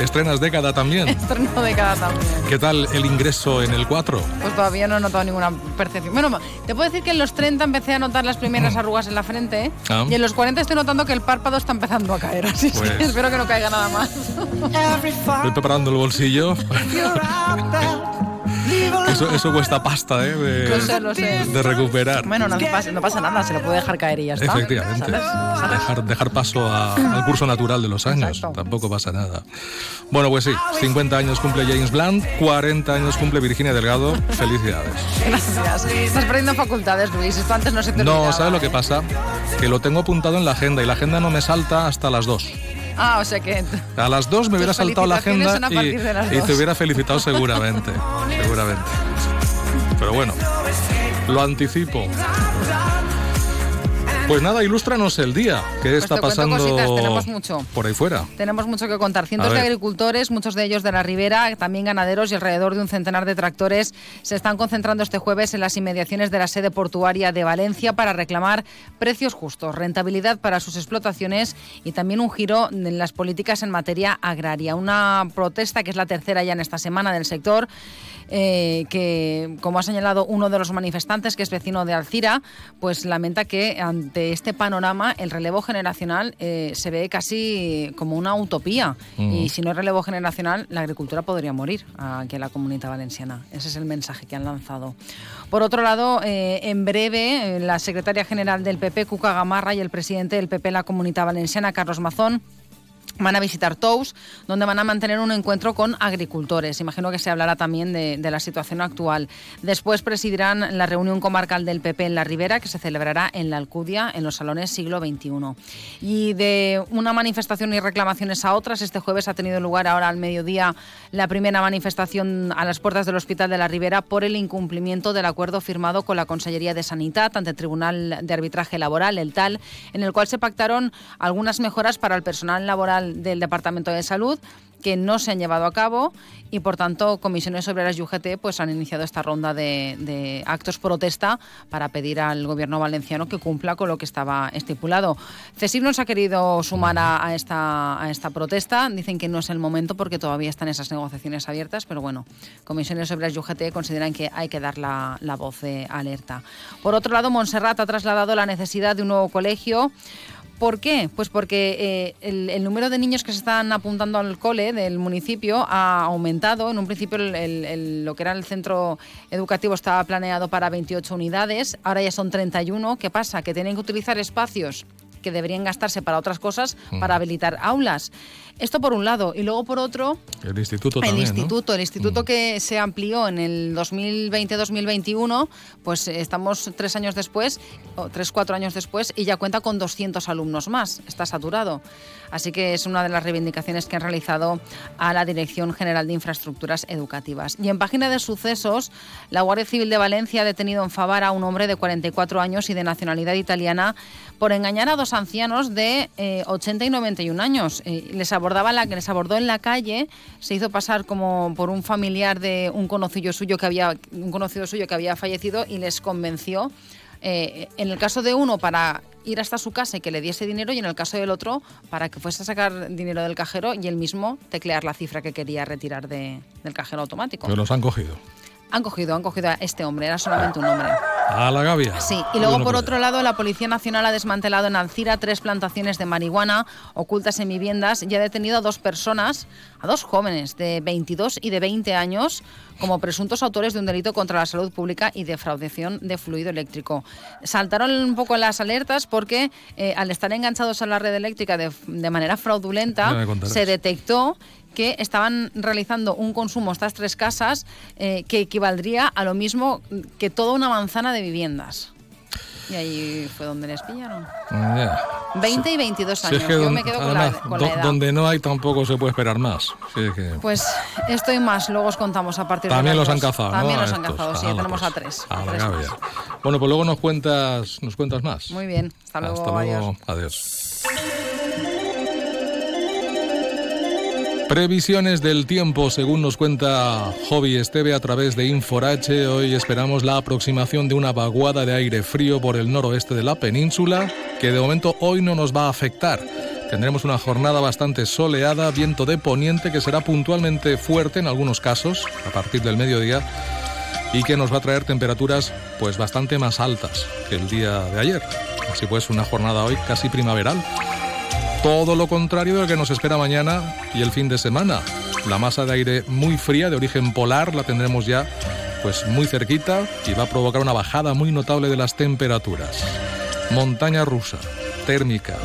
Estrenas década también. Estreno de cada también. ¿Qué tal el ingreso en el 4? Pues todavía no he notado ninguna percepción. Bueno, te puedo decir que en los 30 empecé a notar las primeras arrugas en la frente ¿eh? Ah. y en los 40 estoy notando que el párpado está empezando a caer. Así Pues- que espero que no caiga nada más. Estoy preparando el bolsillo. Eso, eso cuesta pasta, ¿eh? De, Lo sé, lo sé. de recuperar. Bueno, no pasa, no pasa nada, se lo puede dejar caer y ya está. Efectivamente. ¿Sabes? Dejar, dejar paso a- al curso natural de los años. Tampoco pasa nada. Bueno, pues sí, 50 años cumple James Blunt, 40 años cumple Virginia Delgado. Felicidades. Gracias. Estás perdiendo facultades, Luis. Esto antes no se te No, olvidaba, ¿sabes lo ¿eh? que pasa? Que lo tengo apuntado en la agenda y la agenda no me salta hasta las 2. Ah, o sea que... A las 2 me hubiera saltado la agenda y, y te dos. hubiera felicitado seguramente. seguramente. Pero bueno, lo anticipo. Pues nada, ilústranos el día. ¿Qué Pues está te pasando cositas, tenemos mucho. por ahí fuera? Tenemos mucho que contar. Cientos de agricultores, muchos de ellos de la ribera, también ganaderos y alrededor de un centenar de tractores se están concentrando este jueves en las inmediaciones de la sede portuaria de Valencia para reclamar precios justos, rentabilidad para sus explotaciones y también un giro en las políticas en materia agraria. Una protesta que es la tercera ya en esta semana del sector. Eh, que, como ha señalado uno de los manifestantes, que es vecino de Alcira, pues lamenta que ante este panorama el relevo generacional eh, se ve casi como una utopía. Mm. Y si no hay relevo generacional, la agricultura podría morir aquí en la comunidad valenciana. Ese es el mensaje que han lanzado. Por otro lado, eh, en breve, la secretaria general del PP, Cuca Gamarra, y el presidente del PP la comunidad valenciana, Carlos Mazón, Van a visitar Tous, donde van a mantener un encuentro con agricultores. Imagino que se hablará también de, de, la situación actual. Después presidirán la reunión comarcal del PP en la Ribera, que se celebrará en la Alcudia, en los salones siglo XXI. Y de una manifestación y reclamaciones a otras, este jueves ha tenido lugar ahora al mediodía la primera manifestación a las puertas del Hospital de la Ribera por el incumplimiento del acuerdo firmado con la Consellería de Sanidad ante el Tribunal de Arbitraje Laboral, el TAL, en el cual se pactaron algunas mejoras para el personal laboral del Departamento de Salud que no se han llevado a cabo y por tanto comisiones obreras y UGT pues han iniciado esta ronda de, de, actos protesta para pedir al gobierno valenciano que cumpla con lo que estaba estipulado. CESIF no se ha querido sumar a, a, esta, a esta protesta, dicen que no es el momento porque todavía están esas negociaciones abiertas, pero bueno, comisiones obreras y UGT consideran que hay que dar la, la voz de alerta. Por otro lado, Montserrat ha trasladado la necesidad de un nuevo colegio ¿Por qué? Pues porque eh, el, el, número de niños que se están apuntando al cole del municipio ha aumentado. En un principio el, el, lo que era el centro educativo estaba planeado para 28 unidades, ahora ya son 31. ¿Qué pasa? Que tienen que utilizar espacios que deberían gastarse para otras cosas para habilitar aulas. Esto por un lado. Y luego por otro... El instituto el también, instituto, ¿no? El instituto mm. que se amplió en el 2020-2021, pues estamos tres años después, o tres, cuatro años después, y ya cuenta con 200 alumnos más. Está saturado. Así que es una de las reivindicaciones que han realizado a la Dirección General de Infraestructuras Educativas. Y en página de sucesos, la Guardia Civil de Valencia ha detenido en Favara a un hombre de 44 años y de nacionalidad italiana por engañar a dos ancianos de eh, 80 y 91 años. Eh, les abordaba la que les abordó en la calle, se hizo pasar como por un familiar de un conocido suyo que había un conocido suyo que había fallecido y les convenció eh, en el caso de uno para ir hasta su casa y que le diese dinero y en el caso del otro para que fuese a sacar dinero del cajero y él mismo teclear la cifra que quería retirar de, del cajero automático. Pero los han cogido. Han cogido, han cogido a este hombre, era solamente un hombre. A la gavia. Sí, y luego por otro lado, la Policía Nacional ha desmantelado en Alcira tres plantaciones de marihuana ocultas en viviendas y ha detenido a dos personas, a dos jóvenes de 22 y de 20 años, como presuntos autores de un delito contra la salud pública y defraudación de fluido eléctrico. Saltaron un poco las alertas porque eh, al estar enganchados a la red eléctrica de, de manera fraudulenta, se detectó que estaban realizando un consumo estas tres casas eh, que equivaldría a lo mismo que toda una manzana de viviendas. Y ahí fue donde les pillaron. Yeah. 20 sí. y 22 años. Si es que Yo don, me quedo con, además, la, con do, la edad. Donde no hay tampoco se puede esperar más. Que... Pues esto y más, luego os contamos a partir También de los han cazado, También ¿no? los han cazado, sí, Ala, tenemos pues. a tres. A tres. Bueno, pues luego nos cuentas, nos cuentas más. Muy bien, hasta luego. Hasta luego. Adiós. Adiós. Previsiones del tiempo, según nos cuenta Hobby Esteve a través de Inforache. Hoy esperamos la aproximación de una vaguada de aire frío por el noroeste de la península, que de momento hoy no nos va a afectar. Tendremos una jornada bastante soleada, viento de poniente que será puntualmente fuerte en algunos casos a partir del mediodía y que nos va a traer temperaturas pues bastante más altas que el día de ayer. Así pues, una jornada hoy casi primaveral. Todo lo contrario de lo que nos espera mañana y el fin de semana. La masa de aire muy fría de origen polar la tendremos ya pues muy cerquita y va a provocar una bajada muy notable de las temperaturas. Montaña rusa, térmica.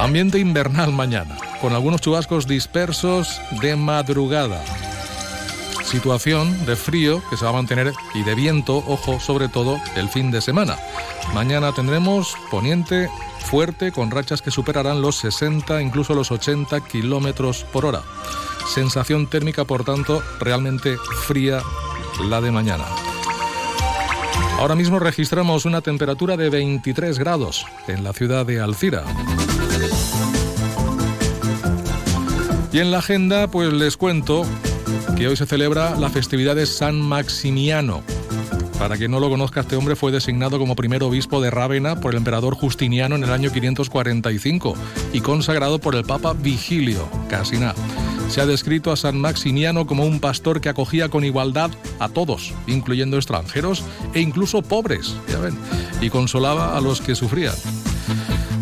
Ambiente invernal mañana, con algunos chubascos dispersos de madrugada. Situación de frío que se va a mantener y de viento, ojo, sobre todo el fin de semana. Mañana tendremos poniente fuerte con rachas que superarán los 60, incluso los 80 kilómetros por hora. Sensación térmica, por tanto, realmente fría la de mañana. Ahora mismo registramos una temperatura de 23 grados en la ciudad de Alcira. Y en la agenda, pues les cuento que hoy se celebra la festividad de San Maximiano. Para quien no lo conozca, este hombre fue designado como primer obispo de Rávena por el emperador Justiniano en el año 545 y consagrado por el Papa Vigilio, casi nada. Se ha descrito a San Maximiano como un pastor que acogía con igualdad a todos, incluyendo extranjeros e incluso pobres, y consolaba a los que sufrían.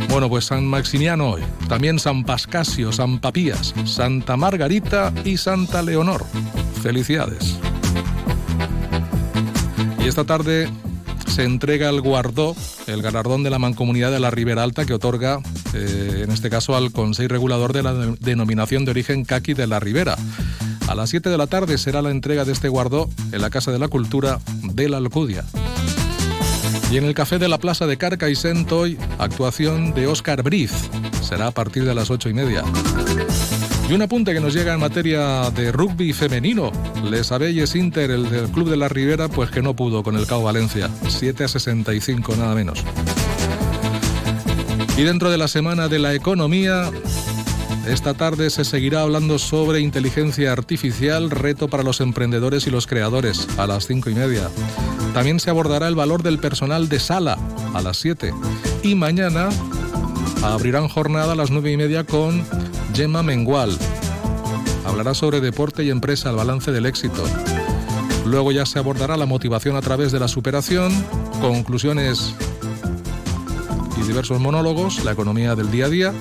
Bueno, pues San Maximiano hoy, también San Pascasio, San Papías, Santa Margarita y Santa Leonor. Felicidades. Y esta tarde se entrega el Guardó, el galardón de la Mancomunidad de la Ribera Alta que otorga, eh, en este caso, al Consejo Regulador de la Denominación de Origen Caqui de la Ribera. A las 7 de la tarde será la entrega de este Guardó en la Casa de la Cultura de la Alcudia. Y en el Café de la Plaza de Carcaixent hoy, actuación de Oscar Briz. Será a partir de las ocho y media. Y un apunte que nos llega en materia de rugby femenino. Les Abelles Inter, el del Club de la Ribera, pues que no pudo con el CAO Valencia. 7 a 65, nada menos. Y dentro de la semana de la economía, esta tarde se seguirá hablando sobre inteligencia artificial, reto para los emprendedores y los creadores, a las cinco y media. También se abordará el valor del personal de sala, a las 7. Y mañana abrirán jornada a las nueve y media con Gemma Mengual. Hablará sobre deporte y empresa, el balance del éxito. Luego ya se abordará la motivación a través de la superación, conclusiones y diversos monólogos, la economía del día a día.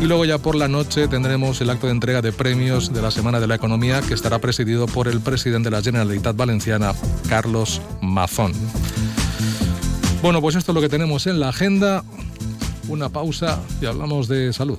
Y luego ya por la noche tendremos el acto de entrega de premios de la Semana de la Economía que estará presidido por el presidente de la Generalitat Valenciana, Carlos Mazón. Bueno, pues esto es lo que tenemos en la agenda. Una pausa y hablamos de salud.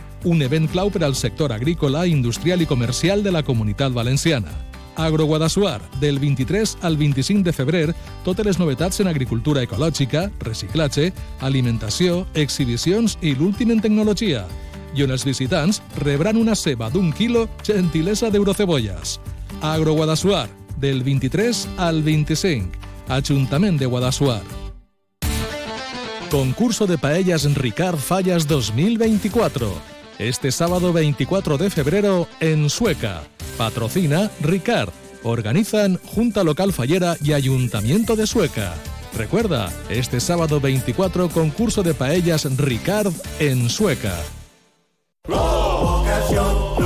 un event clau per al sector agrícola, industrial i comercial de la comunitat valenciana. Agroguadassuar, del 23 al 25 de febrer, totes les novetats en agricultura ecològica, reciclatge, alimentació, exhibicions i l'últim en tecnologia. I on els visitants rebran una ceba d'un quilo gentilesa d'eurocebolles. Agroguadassuar, del 23 al 25. Ajuntament de Guadassuar. Concurso de paellas Ricard Fallas 2024 este sábado 24 de febrero en Sueca. Patrocina Ricard. Organizan Junta Local Fallera y Ayuntamiento de Sueca. Recuerda, este sábado 24 concurso de paellas Ricard en Sueca.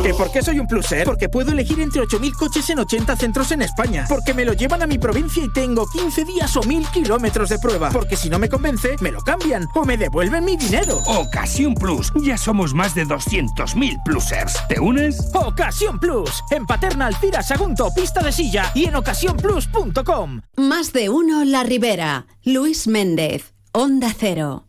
¿Que por qué soy un pluser? Porque puedo elegir entre 8.000 coches en 80 centros en España. Porque me lo llevan a mi provincia y tengo 15 días o 1.000 kilómetros de prueba. Porque si no me convence, me lo cambian o me devuelven mi dinero. Ocasión Plus. Ya somos más de 200.000 plusers. ¿Te unes? Ocasión Plus. En Paterna, Alcira, Sagunto, Pista de Silla y en ocasiónplus.com. Más de uno La Ribera. Luis Méndez. Onda Cero.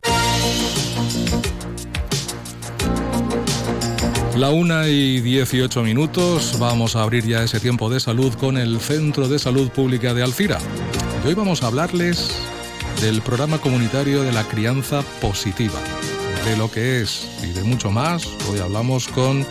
La una y 18 minutos, vamos a abrir ya ese tiempo de salud con el Centro de Salud Pública de Alcira. Y hoy vamos a hablarles del programa comunitario de la crianza positiva, de lo que es y de mucho más. Hoy hablamos con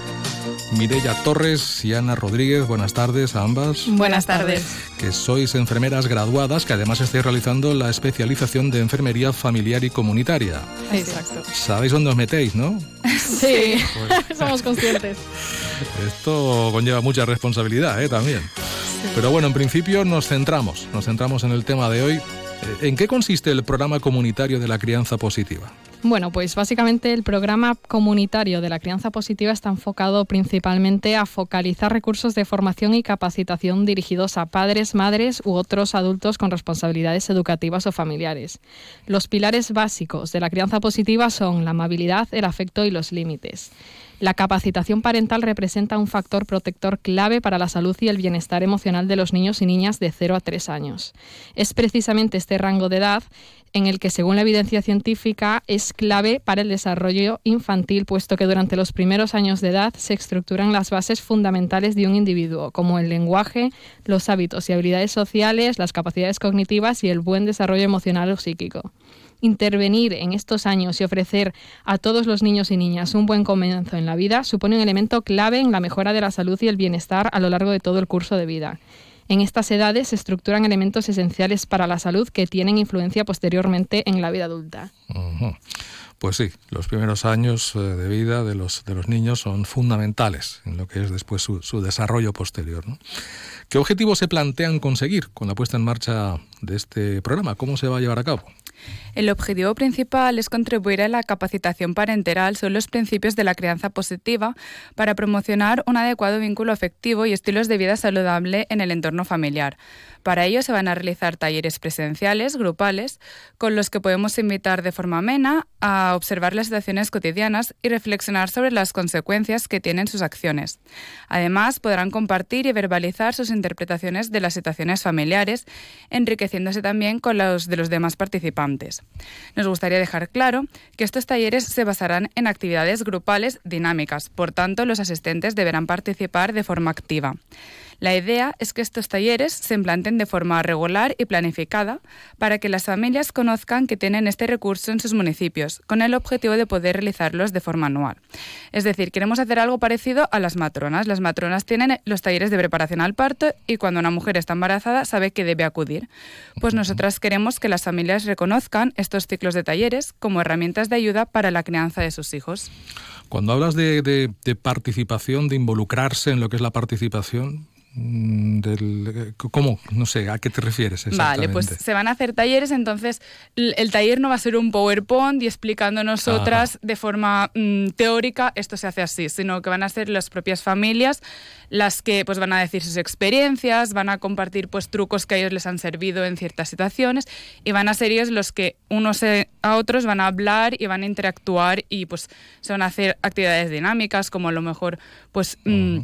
Mireya Torres y Ana Rodríguez. Buenas tardes a ambas. Buenas tardes. Que sois enfermeras graduadas, que además estáis realizando la especialización de enfermería familiar y comunitaria. Exacto. Sabéis dónde os metéis, ¿no? Sí, somos conscientes. Esto conlleva mucha responsabilidad, ¿eh? También. Pero bueno, en principio nos centramos, nos centramos en el tema de hoy. ¿En qué consiste el programa comunitario de la crianza positiva? Bueno, pues básicamente el programa comunitario de la crianza positiva está enfocado principalmente a focalizar recursos de formación y capacitación dirigidos a padres, madres u otros adultos con responsabilidades educativas o familiares. Los pilares básicos de la crianza positiva son la amabilidad, el afecto y los límites. La capacitación parental representa un factor protector clave para la salud y el bienestar emocional de los niños y niñas de 0 a 3 años. Es precisamente este rango de edad en el que, según la evidencia científica, es clave para el desarrollo infantil, puesto que durante los primeros años de edad se estructuran las bases fundamentales de un individuo, como el lenguaje, los hábitos y habilidades sociales, las capacidades cognitivas y el buen desarrollo emocional o psíquico. Intervenir en estos años y ofrecer a todos los niños y niñas un buen comienzo en la vida supone un elemento clave en la mejora de la salud y el bienestar a lo largo de todo el curso de vida. En estas edades se estructuran elementos esenciales para la salud que tienen influencia posteriormente en la vida adulta. Pues sí, los primeros años eh, de vida de los, de los niños son fundamentales en lo que es después su, su desarrollo posterior. ¿Qué objetivos se plantean conseguir con la puesta en marcha de este programa? ¿Cómo se va a llevar a cabo? El objetivo principal es contribuir a la capacitación parenteral sobre los principios de la crianza positiva para promocionar un adecuado vínculo afectivo y estilos de vida saludable en el entorno familiar. Para ello se van a realizar talleres presenciales, grupales, con los que podemos invitar de forma amena a observar las situaciones cotidianas y reflexionar sobre las consecuencias que tienen sus acciones. Además, podrán compartir y verbalizar sus interpretaciones de las situaciones familiares, enriqueciéndose también con los de los demás participantes. Nos gustaría dejar claro que estos talleres se basarán en actividades grupales dinámicas, por tanto, los asistentes deberán participar de forma activa. La idea es que estos talleres se implanten de forma regular y planificada para que las familias conozcan que tienen este recurso en sus municipios, con el objetivo de poder realizarlos de forma anual. Es decir, queremos hacer algo parecido a las matronas. Las matronas tienen los talleres de preparación al parto y cuando una mujer está embarazada sabe que debe acudir. Pues nosotras queremos que las familias reconozcan estos ciclos de talleres como herramientas de ayuda para la crianza de sus hijos. Cuando hablas de, de, participación, de involucrarse en lo que es la participación, del, ¿Cómo? No sé, ¿a qué te refieres Vale, pues se van a hacer talleres, entonces el taller no va a ser un PowerPoint y explicando nosotras de forma mm, teórica. Esto se hace así, sino que van a ser las propias familias las que pues van a decir sus experiencias, van a compartir pues trucos que a ellos les han servido en ciertas situaciones y van a ser ellos los que unos a otros van a hablar y van a interactuar y pues se van a hacer actividades dinámicas como a lo mejor pues... Mm,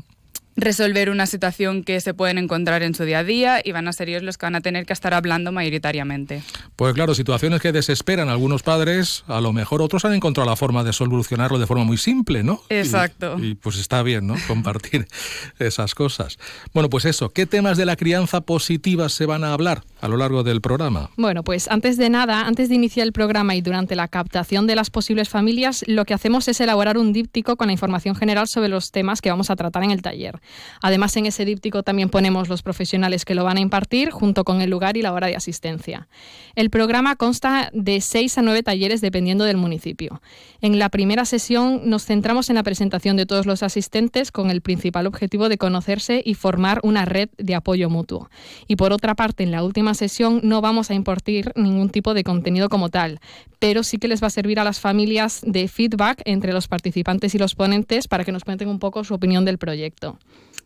resolver una situación que se pueden encontrar en su día a día y van a ser ellos los que van a tener que estar hablando mayoritariamente. Pues claro, situaciones que desesperan a algunos padres, a lo mejor otros han encontrado la forma de solucionarlo de forma muy simple, ¿no? Exacto. Y, pues está bien, ¿no? Compartir esas cosas. Bueno, pues eso, ¿qué temas de la crianza positiva se van a hablar a lo largo del programa? Bueno, pues antes de nada, antes de iniciar el programa y durante la captación de las posibles familias, lo que hacemos es elaborar un díptico con la información general sobre los temas que vamos a tratar en el taller. Además, en ese díptico también ponemos los profesionales que lo van a impartir, junto con el lugar y la hora de asistencia. El programa consta de seis a nueve talleres dependiendo del municipio. En la primera sesión nos centramos en la presentación de todos los asistentes con el principal objetivo de conocerse y formar una red de apoyo mutuo. Y por otra parte, en la última sesión no vamos a impartir ningún tipo de contenido como tal, pero sí que les va a servir a las familias de feedback entre los participantes y los ponentes para que nos cuenten un poco su opinión del proyecto.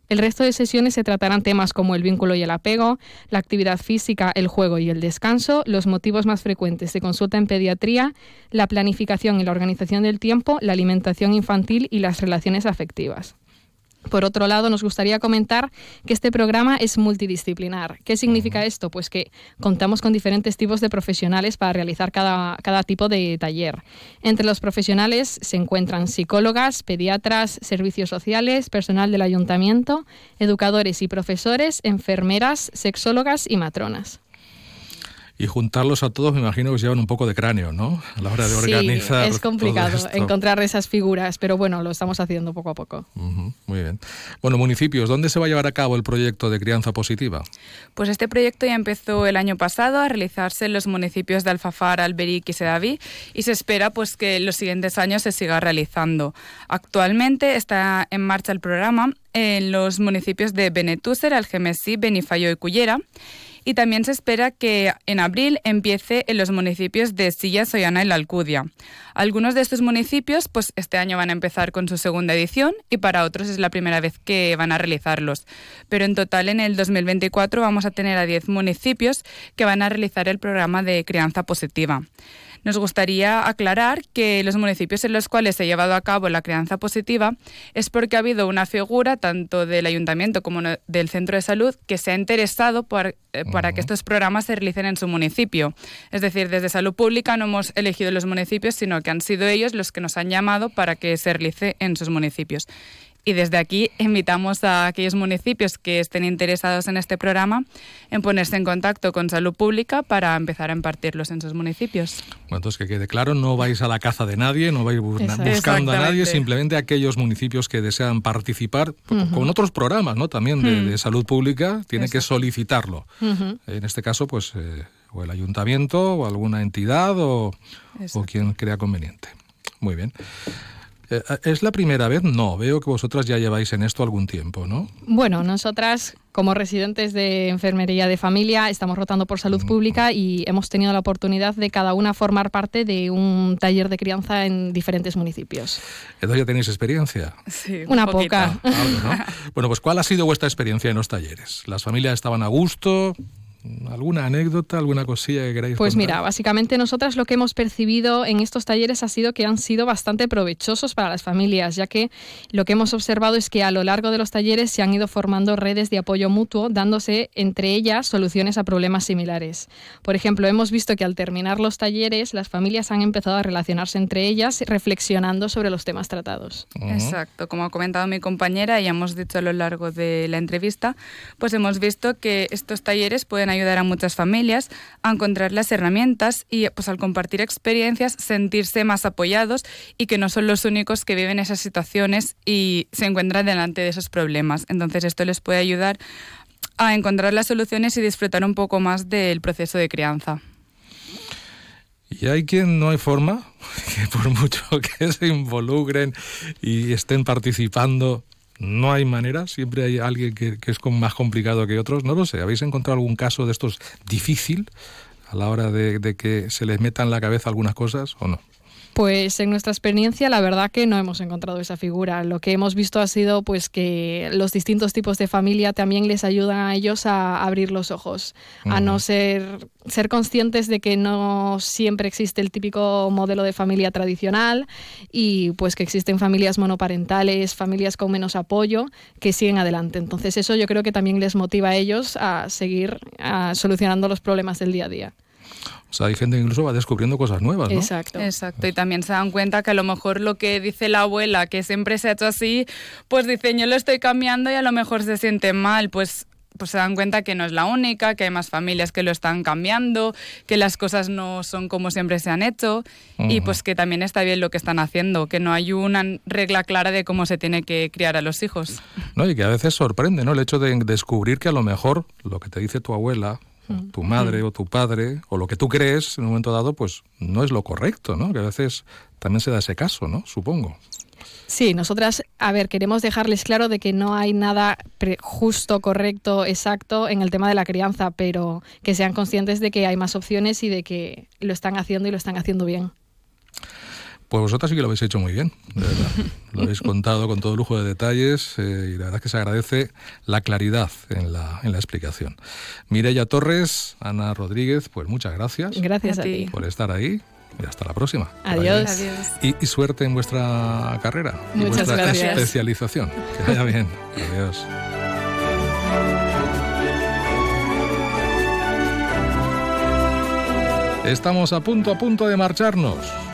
El resto de sesiones se tratarán temas como el vínculo y el apego, la actividad física, el juego y el descanso, los motivos más frecuentes de consulta en pediatría, la planificación y la organización del tiempo, la alimentación infantil y las relaciones afectivas. Por otro lado, nos gustaría comentar que este programa es multidisciplinar. ¿Qué significa esto? Pues que contamos con diferentes tipos de profesionales para realizar cada, cada, tipo de taller. Entre los profesionales se encuentran psicólogas, pediatras, servicios sociales, personal del ayuntamiento, educadores y profesores, enfermeras, sexólogas y matronas y juntarlos a todos me imagino que se llevan un poco de cráneo, ¿no? A la hora de organizar. Sí, es complicado encontrar esas figuras, pero bueno, lo estamos haciendo poco a poco. muy bien. Bueno, municipios, ¿dónde se va a llevar a cabo el proyecto de crianza positiva? Pues este proyecto ya empezó el año pasado a realizarse en los municipios de Alfafar, Alberic y Sedaví y se espera pues que en los siguientes años se siga realizando. Actualmente está en marcha el programa en los municipios de Benetúser, Algemesí, Benifayo y Cullera y también se espera que en abril empiece en los municipios de Silla, Soyana y La Alcudia. Algunos de estos municipios pues este año van a empezar con su segunda edición y para otros es la primera vez que van a realizarlos. Pero en total en el 2024 vamos a tener a 10 municipios que van a realizar el programa de crianza positiva. Nos gustaría aclarar que los municipios en los cuales se ha llevado a cabo la crianza positiva es porque ha habido una figura, tanto del ayuntamiento como del centro de salud, que se ha interesado por, eh, para que estos programas se realicen en su municipio. Es decir, desde salud pública no hemos elegido los municipios, sino que han sido ellos los que nos han llamado para que se realice en sus municipios. Y desde aquí invitamos a aquellos municipios que estén interesados en este programa en ponerse en contacto con Salud Pública para empezar a impartirlos en sus municipios. Bueno, entonces que quede claro, no vais a la caza de nadie, no vais buscando a nadie, simplemente aquellos municipios que desean participar con otros programas, ¿no? También de, Mm. de salud pública, tienen que solicitarlo. En este caso, pues, eh, o el ayuntamiento, o alguna entidad, o, o quien crea conveniente. Muy bien. Eh, ¿Es la primera vez? No, veo que vosotras ya lleváis en esto algún tiempo, ¿no? Bueno, nosotras como residentes de enfermería de familia estamos rotando por salud pública y hemos tenido la oportunidad de cada una formar parte de un taller de crianza en diferentes municipios. Entonces ya tenéis experiencia. Sí, Una poca. Algo, ¿no? Bueno, pues ¿cuál ha sido vuestra experiencia en los talleres? ¿Las familias estaban a gusto? ¿Alguna anécdota, alguna cosilla que queráis Pues contar? mira, básicamente nosotras lo que hemos percibido en estos talleres ha sido que han sido bastante provechosos para las familias, ya que lo que hemos observado es que a lo largo de los talleres se han ido formando redes de apoyo mutuo, dándose entre ellas soluciones a problemas similares. Por ejemplo, hemos visto que al terminar los talleres, las familias han empezado a relacionarse entre ellas, reflexionando sobre los temas tratados. Exacto, como ha comentado mi compañera y hemos dicho a lo largo de la entrevista, pues hemos visto que estos talleres pueden ayudar a muchas familias a encontrar las herramientas y pues al compartir experiencias sentirse más apoyados y que no son los únicos que viven esas situaciones y se encuentran delante de esos problemas. Entonces esto les puede ayudar a encontrar las soluciones y disfrutar un poco más del proceso de crianza. Y hay quien no hay forma, que por mucho que se involucren y estén participando, no hay manera, siempre hay alguien que, es más complicado que otros, no lo sé, ¿habéis encontrado algún caso de estos difícil a la hora de, que se les meta en la cabeza algunas cosas o no? Pues en nuestra experiencia la verdad que no hemos encontrado esa figura. Lo que hemos visto ha sido pues que los distintos tipos de familia también les ayudan a ellos a abrir los ojos, a no ser ser conscientes de que no siempre existe el típico modelo de familia tradicional y pues que existen familias monoparentales, familias con menos apoyo que siguen adelante. Entonces eso yo creo que también les motiva a ellos a seguir a, solucionando los problemas del día a día. O sea, hay gente que incluso va descubriendo cosas nuevas, ¿no? Exacto. Exacto, y también se dan cuenta que a lo mejor lo que dice la abuela, que siempre se ha hecho así, pues dicen yo lo estoy cambiando y a lo mejor se siente mal, pues pues se dan cuenta que no es la única, que hay más familias que lo están cambiando, que las cosas no son como siempre se han hecho y Ujú. pues que también está bien lo que están haciendo, que no hay una regla clara de cómo se tiene que criar a los hijos. ¿no? Y que a veces sorprende, ¿no? El hecho de descubrir que a lo mejor lo que te dice tu abuela, Mm. tu madre o tu padre, o lo que tú crees en un momento dado, pues no es lo correcto, ¿no? Que a veces también se da ese caso, ¿no? Supongo. Sí, nosotras, a ver, queremos dejarles claro de que no hay nada justo, correcto, exacto en el tema de la crianza, pero que sean conscientes de que hay más opciones y de que lo están haciendo y lo están haciendo bien. Pues vosotras sí que lo habéis hecho muy bien, de verdad. Lo habéis contado con todo lujo de detalles eh, y la verdad es que se agradece la claridad en la, en la explicación. Mireya Torres, Ana Rodríguez, pues muchas gracias. Gracias a, ti. por estar ahí y hasta la próxima. Adiós. Y, y suerte en vuestra carrera y Muchas vuestra gracias. especialización. Que vaya bien. Adiós. Estamos a punto a punto de marcharnos.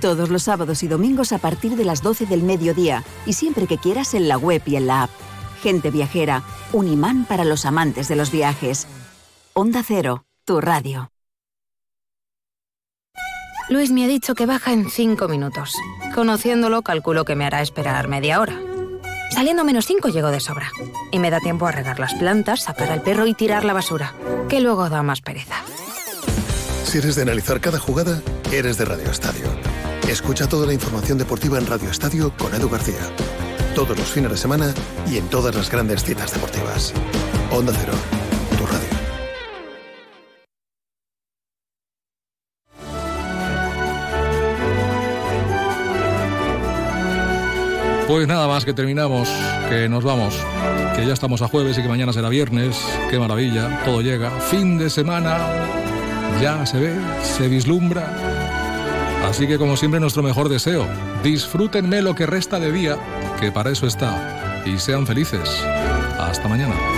Todos los sábados y domingos a partir de las 12 del mediodía y siempre que quieras en la web y en la app. Gente viajera. Un imán para los amantes de los viajes. Onda Cero, tu radio. Luis me ha dicho que baja en cinco minutos. Conociéndolo, calculo que me hará esperar media hora. Saliendo menos cinco llego de sobra. Y me da tiempo a regar las plantas, sacar al perro y tirar la basura, que luego da más pereza. Si eres de analizar cada jugada, eres de Radio Estadio. Escucha toda la información deportiva en Radio Estadio con Edu García. Todos los fines de semana y en todas las grandes citas deportivas. Onda Cero, tu radio. Pues nada más que terminamos, que nos vamos, que ya estamos a jueves y que mañana será viernes. Qué maravilla, todo llega. Fin de semana, ya se ve, se vislumbra. Así que como siempre nuestro mejor deseo, disfrútenme lo que resta de día, que para eso está, y sean felices. Hasta mañana.